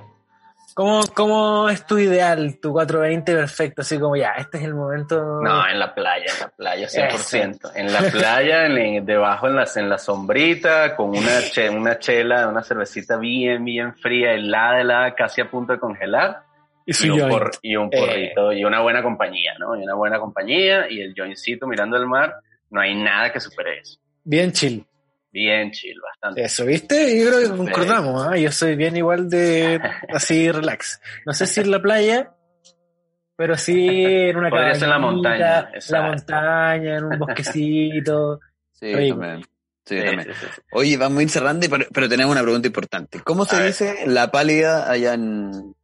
¿Cómo, ¿Cómo es tu ideal, tu 420 perfecto? Así como ya, este es el momento. No, en la playa, en la playa, 100%. En la playa, en- debajo en la, en la sombrita, con una, che- una chela, una cervecita bien, bien fría, helada, helada, casi a punto de congelar. y su y un, joint. por- y un Eh. porrito y una buena compañía, ¿no? Y una buena compañía y el joincito mirando el mar, no hay nada que supere eso. Bien chill. Bien chill, bastante. Eso, ¿viste? Yo creo que concordamos, ¿ah? Yo soy bien igual de así relax. No sé si en la playa, pero sí en una Podría ser en la montaña, en la exacto. montaña, en un bosquecito. Sí, Rico. también. Sí, Sí, también. sí, sí, sí. Oye, vamos a ir cerrando, y- pero, pero tenemos una pregunta importante. ¿Cómo se A ver. dice la pálida allá en,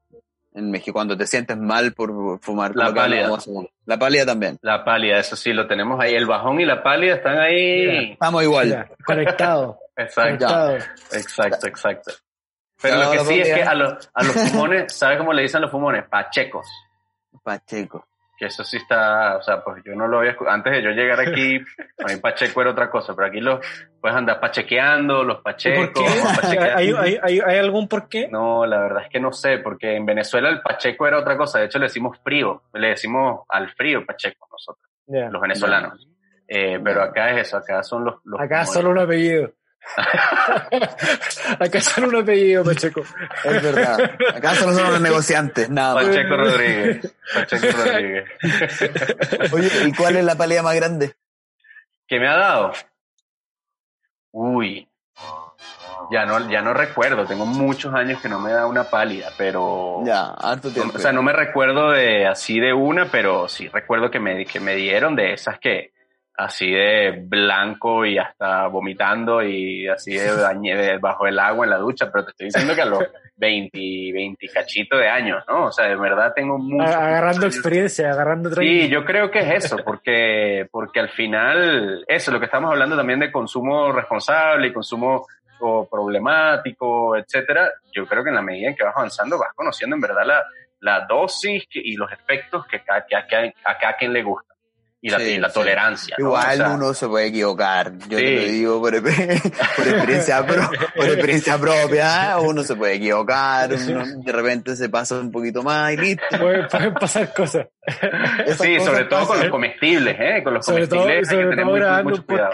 en México cuando te sientes mal por fumar? La pálida. La pálida también. La pálida, eso sí, lo tenemos ahí. El bajón y la pálida están ahí. Estamos igual. Conectado. Exacto, conectado. exacto, exacto. Pero lo que sí es que a los, a los fumones, ¿sabe cómo le dicen los fumones? Pachecos. Pacheco. Que eso sí está, o sea, pues yo no lo había escu- Antes de yo llegar aquí, a mí Pacheco era otra cosa, pero aquí los puedes andar pachequeando, los ¿Y pachecos. ¿Hay, hay, hay, hay algún por qué? No, la verdad es que no sé, porque en Venezuela el pacheco era otra cosa. De hecho, le decimos frío, le decimos al frío pacheco nosotros, los venezolanos. Eh, pero acá es eso, acá son los. los Acá solo un apellido. Acá solo un apellido, Pacheco. Es verdad. Acá solo son los negociantes, nada más. Pacheco Rodríguez. Pacheco Rodríguez. Oye, ¿y cuál es la pálida más grande? ¿Qué me ha dado? Uy. Ya no, ya no recuerdo, tengo muchos años que no me da una pálida, pero... Ya, harto tiempo. O sea, no me recuerdo de así de una, pero sí recuerdo que me, que me dieron de esas que así de blanco y hasta vomitando y así de, bajo el agua en la ducha, pero te estoy diciendo que a los 20, 20 cachitos de años, ¿no? O sea, de verdad tengo mucho. Agarrando experiencia, agarrando Sí, training. yo creo que es eso, porque, porque al final, eso, lo que estamos hablando también de consumo responsable y consumo o problemático, etcétera, yo creo que en la medida en que vas avanzando vas conociendo en verdad la, la dosis que- y los efectos que, ca- que a, que a cada quien le gusta y la, Sí, y la sí. tolerancia. ¿no? Igual O sea, uno se puede equivocar. Yo Sí. te lo digo por, por experiencia, pro- por experiencia propia. Uno se puede equivocar, uno de repente se pasa un poquito más y listo. Pueden, pueden pasar cosas. Esas Sí, cosas sobre todo con los comestibles, ¿eh? Con los Sobre todo, comestibles hay que sobre tener todo mucho, grabando mucho un cuidado.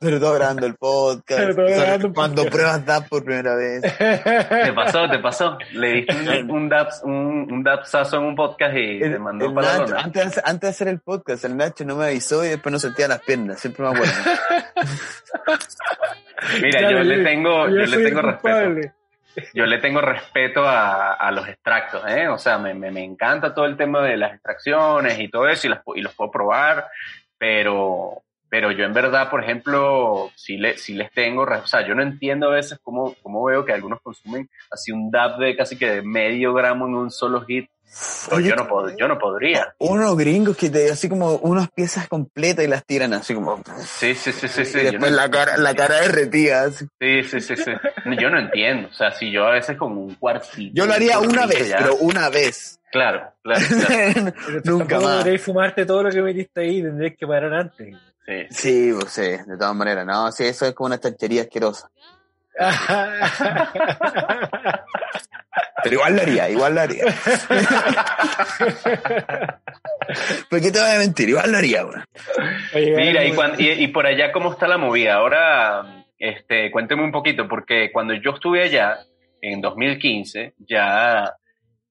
Sobre todo grabando el podcast. Sobre todo grabando un cuando podcast. pruebas DAP por primera vez. Te pasó, te pasó. Le diste un, un, daps, un, un dapsazo en un podcast y te mandó el para la Nacho, antes, de hacer- antes de hacer el podcast, el Nacho no me avisó y después no sentía las piernas. Siempre me acuerdo. Mira, Claro, yo le tengo, yo le tengo respeto. Yo le tengo respeto a, a los extractos, ¿eh? O sea, me, me, me encanta todo el tema de las extracciones y todo eso y, las, y los puedo probar, pero, pero yo en verdad, por ejemplo, sí, le, sí les tengo, o sea, yo no entiendo a veces cómo, cómo veo que algunos consumen así un DAP de casi que de medio gramo en un solo hit. Oye, yo, no pod- yo no podría. Unos gringos que te así como unas piezas completas y las tiran así como. Sí, sí, sí, sí, sí. y yo después no- la cara, la cara derretida. así. Sí, sí, sí, sí. Yo no entiendo. O sea, si yo a veces con un cuartito. Yo lo haría un una vez, ya- pero una vez. Claro, claro, claro. Nunca más. podréis fumarte todo lo que metiste ahí, tendréis que parar antes. Sí. Sí, pues sí, de todas maneras. No, sí, eso es como una chanchería asquerosa. Pero igual lo haría, igual lo haría. ¿Por qué te voy a mentir? Igual lo haría. Oye, Mira, y, bueno, cuan- y, y por allá, ¿cómo está la movida? Ahora, este, cuénteme un poquito, porque cuando yo estuve allá, en 2015, ya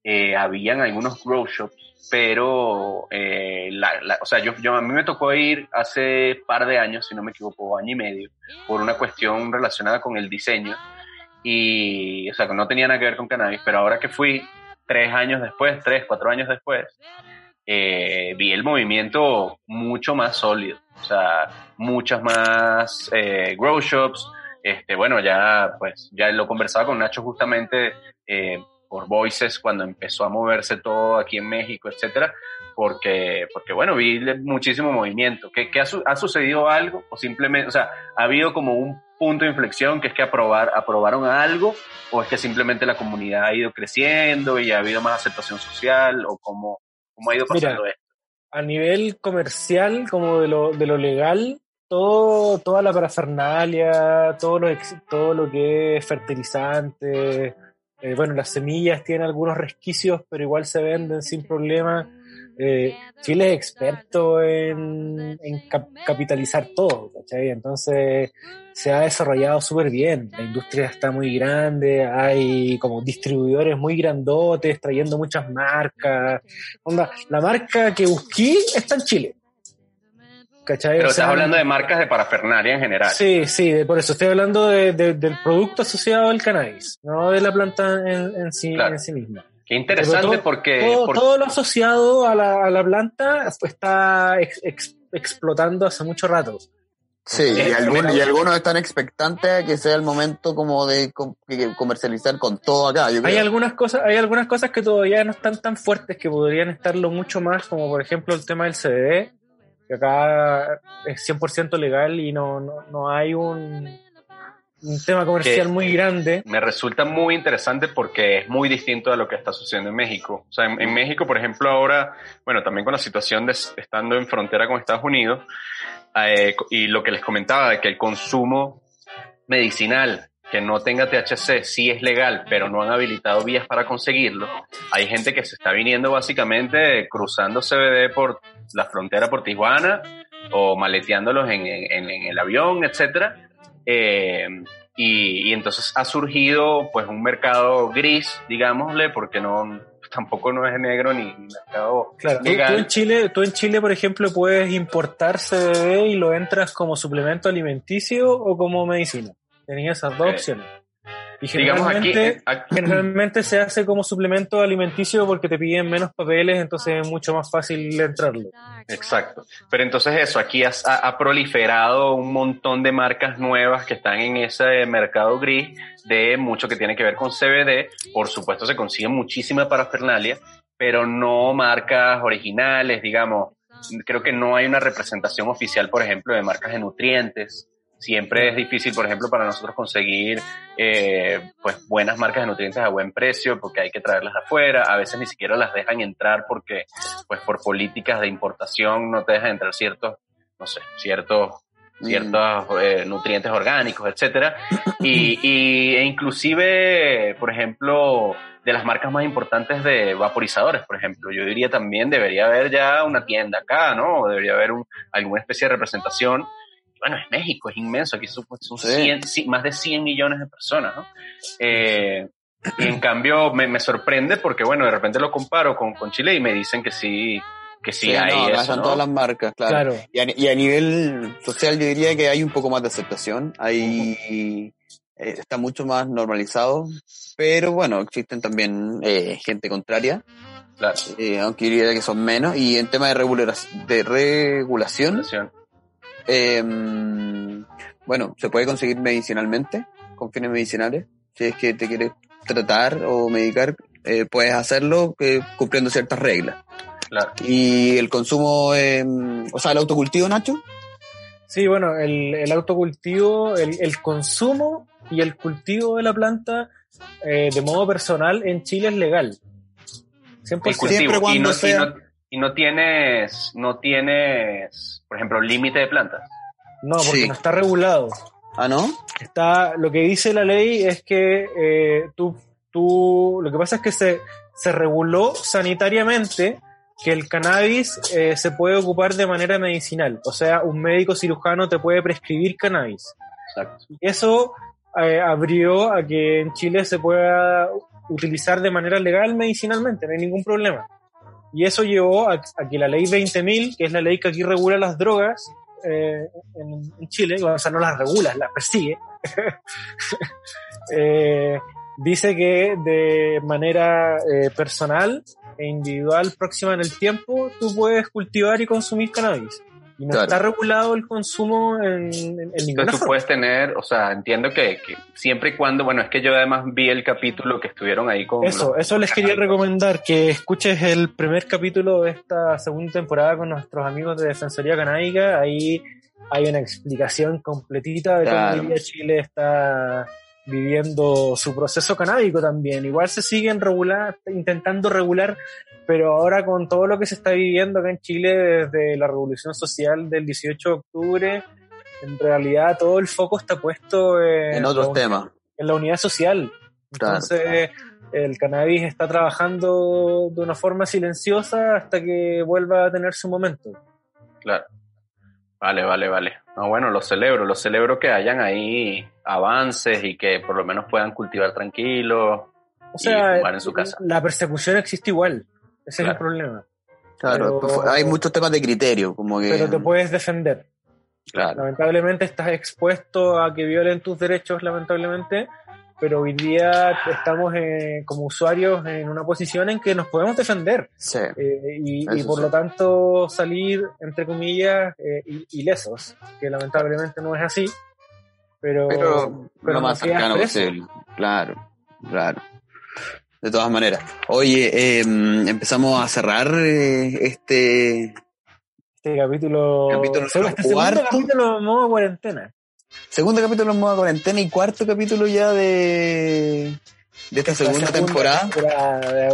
eh, habían algunos grow shops, pero, eh, la, la- o sea, yo, yo, a mí me tocó ir hace par de años, si no me equivoco, año y medio, por una cuestión relacionada con el diseño, y, o sea, que no tenía nada que ver con cannabis, pero ahora que fui, tres años después, tres, cuatro años después, eh, vi el movimiento mucho más sólido. O sea, muchas más eh, grow shops. Este, bueno, ya, pues, ya lo conversaba con Nacho justamente eh, por Voices cuando empezó a moverse todo aquí en México, etcétera, porque, porque bueno, vi muchísimo movimiento. ¿Qué, qué ha, su- ha sucedido algo? O simplemente, o sea, ha habido como un punto de inflexión que es que aprobar, aprobaron algo, o es que simplemente la comunidad ha ido creciendo y ha habido más aceptación social, o cómo, cómo ha ido pasando esto. a nivel comercial, como de lo, de lo legal, todo, toda la parafernalia, todo lo, todo lo que es fertilizante, eh, bueno, las semillas tienen algunos resquicios, pero igual se venden sin problema. Eh, Chile es experto en, en cap- capitalizar todo, ¿cachai? Entonces se ha desarrollado súper bien. La industria está muy grande, hay como distribuidores muy grandotes trayendo muchas marcas. La marca que busqué está en Chile. ¿Cachai? Pero O sea, estás hablando de marcas de parafernalia en general. Sí, sí, de- por eso estoy hablando de- de- del producto asociado al cannabis, no de la planta en, en sí, Claro. en sí misma. Qué interesante todo- porque... todo, por- todo lo asociado a la, a la planta está ex- ex- explotando hace mucho rato. Sí, y, algunos, mira. y algunos están expectantes a que sea el momento como de comercializar con todo acá. Yo Hay algunas cosas, hay algunas cosas que todavía no están tan fuertes que podrían estarlo mucho más, como por ejemplo el tema del CBD, que acá es 100% legal y no, no, no hay un, un tema comercial Que- muy grande. me resulta muy interesante porque es muy distinto a lo que está sucediendo en México. O sea, en, en México, por ejemplo, ahora, bueno, también con la situación de estando en frontera con Estados Unidos, eh, y lo que les comentaba de que el consumo medicinal que no tenga THC sí es legal, pero no han habilitado vías para conseguirlo. Hay gente que se está viniendo básicamente cruzando CBD por la frontera por Tijuana o maleteándolos en, en- en el avión, etcétera. Eh, y, y entonces ha surgido pues un mercado gris, digámosle, porque no tampoco no es negro ni ni mercado Claro, tú, legal. tú en Chile, tú en Chile, por ejemplo, puedes importar CBD y lo entras como suplemento alimenticio o como medicina. Tenías esas dos opciones. Y Digamos aquí, generalmente, aquí- generalmente se hace como suplemento alimenticio porque te piden menos papeles, entonces es mucho más fácil entrarlo. Exacto. Pero entonces eso, aquí has- ha, ha proliferado un montón de marcas nuevas que están en ese mercado gris de mucho que tiene que ver con CBD. Por supuesto se consigue muchísima parafernalia, pero no marcas originales, digamos. Creo que no hay una representación oficial, por ejemplo, de marcas de nutrientes. Siempre es difícil, por ejemplo, para nosotros conseguir eh, pues buenas marcas de nutrientes a buen precio porque hay que traerlas de afuera. A veces ni siquiera las dejan entrar porque pues por políticas de importación no te dejan entrar ciertos, no sé, ciertos Mm. ciertos eh, nutrientes orgánicos, etcétera, y, y- e inclusive, por ejemplo, de las marcas más importantes de vaporizadores, por ejemplo, yo diría también debería haber ya una tienda acá, ¿no? O debería haber un- alguna especie de representación. Bueno, es México, es inmenso, aquí son, son Sí. 100, sí, más de 100 millones de personas, ¿no? Eh, y en cambio me, me sorprende porque, bueno, de repente lo comparo con, con Chile y me dicen que sí, que sí, Sí, hay no, eso, están ¿no? todas las marcas, claro. Claro. Y, a, y a nivel social yo diría que hay un poco más de aceptación, hay, eh, está mucho más normalizado, pero bueno, existen también eh, gente contraria, Claro, eh, aunque yo diría que son menos, y en tema de, regular, de regulación. Eh, bueno, se puede conseguir medicinalmente, con fines medicinales, si es que te quieres tratar o medicar, eh, puedes hacerlo eh, cumpliendo ciertas reglas. Claro. Y el consumo, eh, o sea, el autocultivo, Nacho, Sí, bueno, el, el autocultivo, el, el consumo y el cultivo de la planta eh, de modo personal en Chile es legal. 100%. El cultivo. Siempre y, cuando no, sea- y, no, y no tienes, no tienes, por ejemplo, límite de plantas. No, porque Sí. no está regulado. ah, ¿no? Está, lo que dice la ley es que eh, tú, tú, lo que pasa es que se, se reguló sanitariamente que el cannabis eh, se puede ocupar de manera medicinal. O sea, un médico cirujano te puede prescribir cannabis. Exacto. Y eso eh, abrió a que en Chile se pueda utilizar de manera legal medicinalmente, no hay ningún problema. Y eso llevó a, que la ley 20.000, que es la ley que aquí regula las drogas eh, en, en Chile, o sea, no las regula, las persigue, eh, dice que de manera eh, personal e individual próxima en el tiempo, tú puedes cultivar y consumir cannabis. Y no Claro. está regulado el consumo en, en, en ninguna Entonces tú puedes tener, o sea, entiendo que, que siempre y cuando, bueno, es que yo además vi el capítulo que estuvieron ahí con... Eso, los- eso les quería recomendar, que escuches el primer capítulo de esta segunda temporada con nuestros amigos de Defensoría Canábica. Ahí hay una explicación completita de Claro. cómo Chile está viviendo su proceso canábico también. Igual se siguen regular, intentando regular, pero ahora con todo lo que se está viviendo acá en Chile desde la revolución social del 18 de octubre, en realidad todo el foco está puesto en, En otros temas. en la unidad social. Claro. Entonces, el cannabis está trabajando de una forma silenciosa hasta que vuelva a tener su momento. Claro. Vale, vale, vale. No, bueno, lo celebro, lo celebro que hayan ahí avances y que por lo menos puedan cultivar tranquilos. O sea, Y fumar en su casa. la persecución existe igual. Ese es el problema. Claro, Pero- pues, hay muchos temas de criterio, como que... Pero te puedes defender. Claro, Lamentablemente estás expuesto a que violen tus derechos, lamentablemente, pero hoy día estamos eh, como usuarios en una posición en que nos podemos defender. sí. Eh, y, por sí. lo tanto salir, entre comillas, eh, ilesos, que lamentablemente no es así, pero, Pero, pero lo más cercano posible. Claro, claro. De todas maneras. Oye, eh, empezamos a cerrar eh, este Este capítulo, Capítulo este segundo capítulo en modo cuarentena. Segundo capítulo en modo cuarentena y cuarto capítulo ya de, de esta segunda, temporada.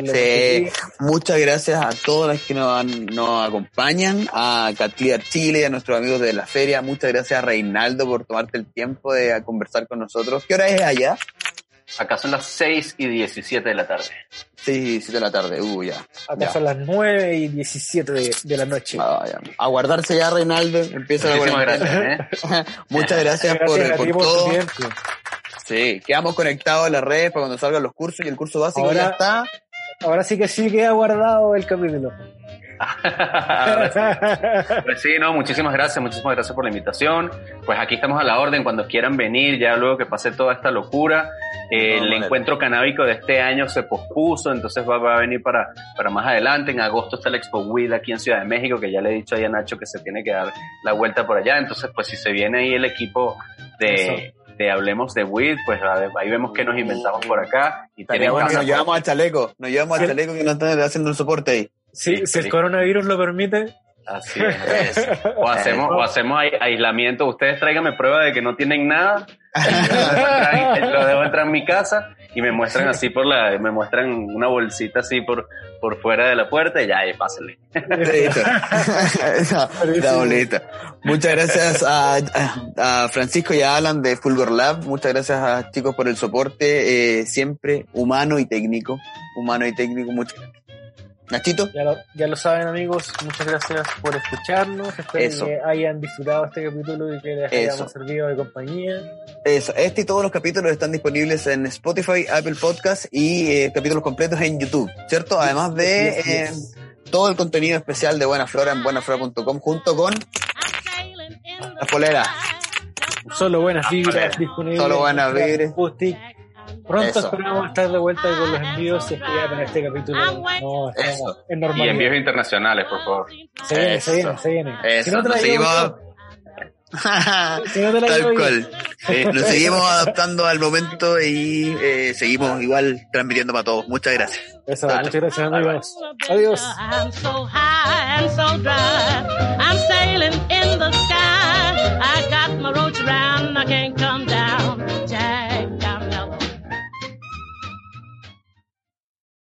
de Sí. Muchas gracias a todos los que nos, nos acompañan, a Catliar Chile, a nuestros amigos de la feria. Muchas gracias a Reinaldo por tomarte el tiempo de conversar con nosotros. ¿Qué hora es allá? Acá son las 6 y 17 de la tarde. Sí, 7 de la tarde. Uh, ya. Acá ya. son las 9 y 17 de, de la noche. Ah, ya. A guardarse ya, Reinaldo. Empieza la Muchísimas gracias. ¿eh? Muchas gracias, Gracias a por, por todo. tiempo. Sí, quedamos conectados en las redes para cuando salgan los cursos y el curso básico Ahora- ya está. Ahora sí que sí queda guardado el capítulo. Ahora sí. Pues sí, no, muchísimas gracias, muchísimas gracias por la invitación. Pues aquí estamos a la orden cuando quieran venir, ya luego que pase toda esta locura. Eh, No, el encuentro canábico de este año se pospuso, entonces va, va a venir para, para más adelante. En agosto está el Expo WID aquí en Ciudad de México, que ya le he dicho ahí a Nacho que se tiene que dar la vuelta por allá. Entonces, pues si se viene ahí el equipo de, de Hablemos de WID, pues ver, ahí vemos que nos inventamos por acá. Y casa nos llevamos a Chaleco. Nos llevamos a Sí. Chaleco que nos están haciendo el soporte ahí. Sí, Sí, si el coronavirus lo permite. Así es. O hacemos, o hacemos ai- aislamiento. Ustedes tráiganme prueba de que no tienen nada. Lo dejo entrar en mi casa y me muestran así por la, me muestran una bolsita así por, por fuera de la puerta y ya, y pásenle. Esa, la boleta. Muchas gracias a, a- a Francisco y a Alan de Fulgor Lab. Muchas gracias a chicos por el soporte. eh, siempre humano y técnico. Humano y técnico. Muchas Nachito, Ya lo, ya lo saben amigos, muchas gracias por escucharnos, espero Eso. que hayan disfrutado este capítulo y que les Eso. hayamos servido de compañía. eso, este y todos los capítulos están disponibles en Spotify, Apple Podcast y eh, capítulos completos en YouTube, ¿cierto? Además de Yes, yes, eh, todo el contenido especial de Buena Flora en buenaflora.com junto con las poleras. Solo buenas vibras disponibles. Solo buenas en vibras. Pronto esperamos estar de vuelta con los envíos y que ya para este capítulo no en. Y envíos internacionales, por favor. Se viene, se viene, se viene. Eso. No no Tal cual. Eh, seguimos adaptando al momento y eh, seguimos igual transmitiendo para todos. Muchas gracias. Eso, Hasta muchas gracias, amigos. Adiós. Adiós.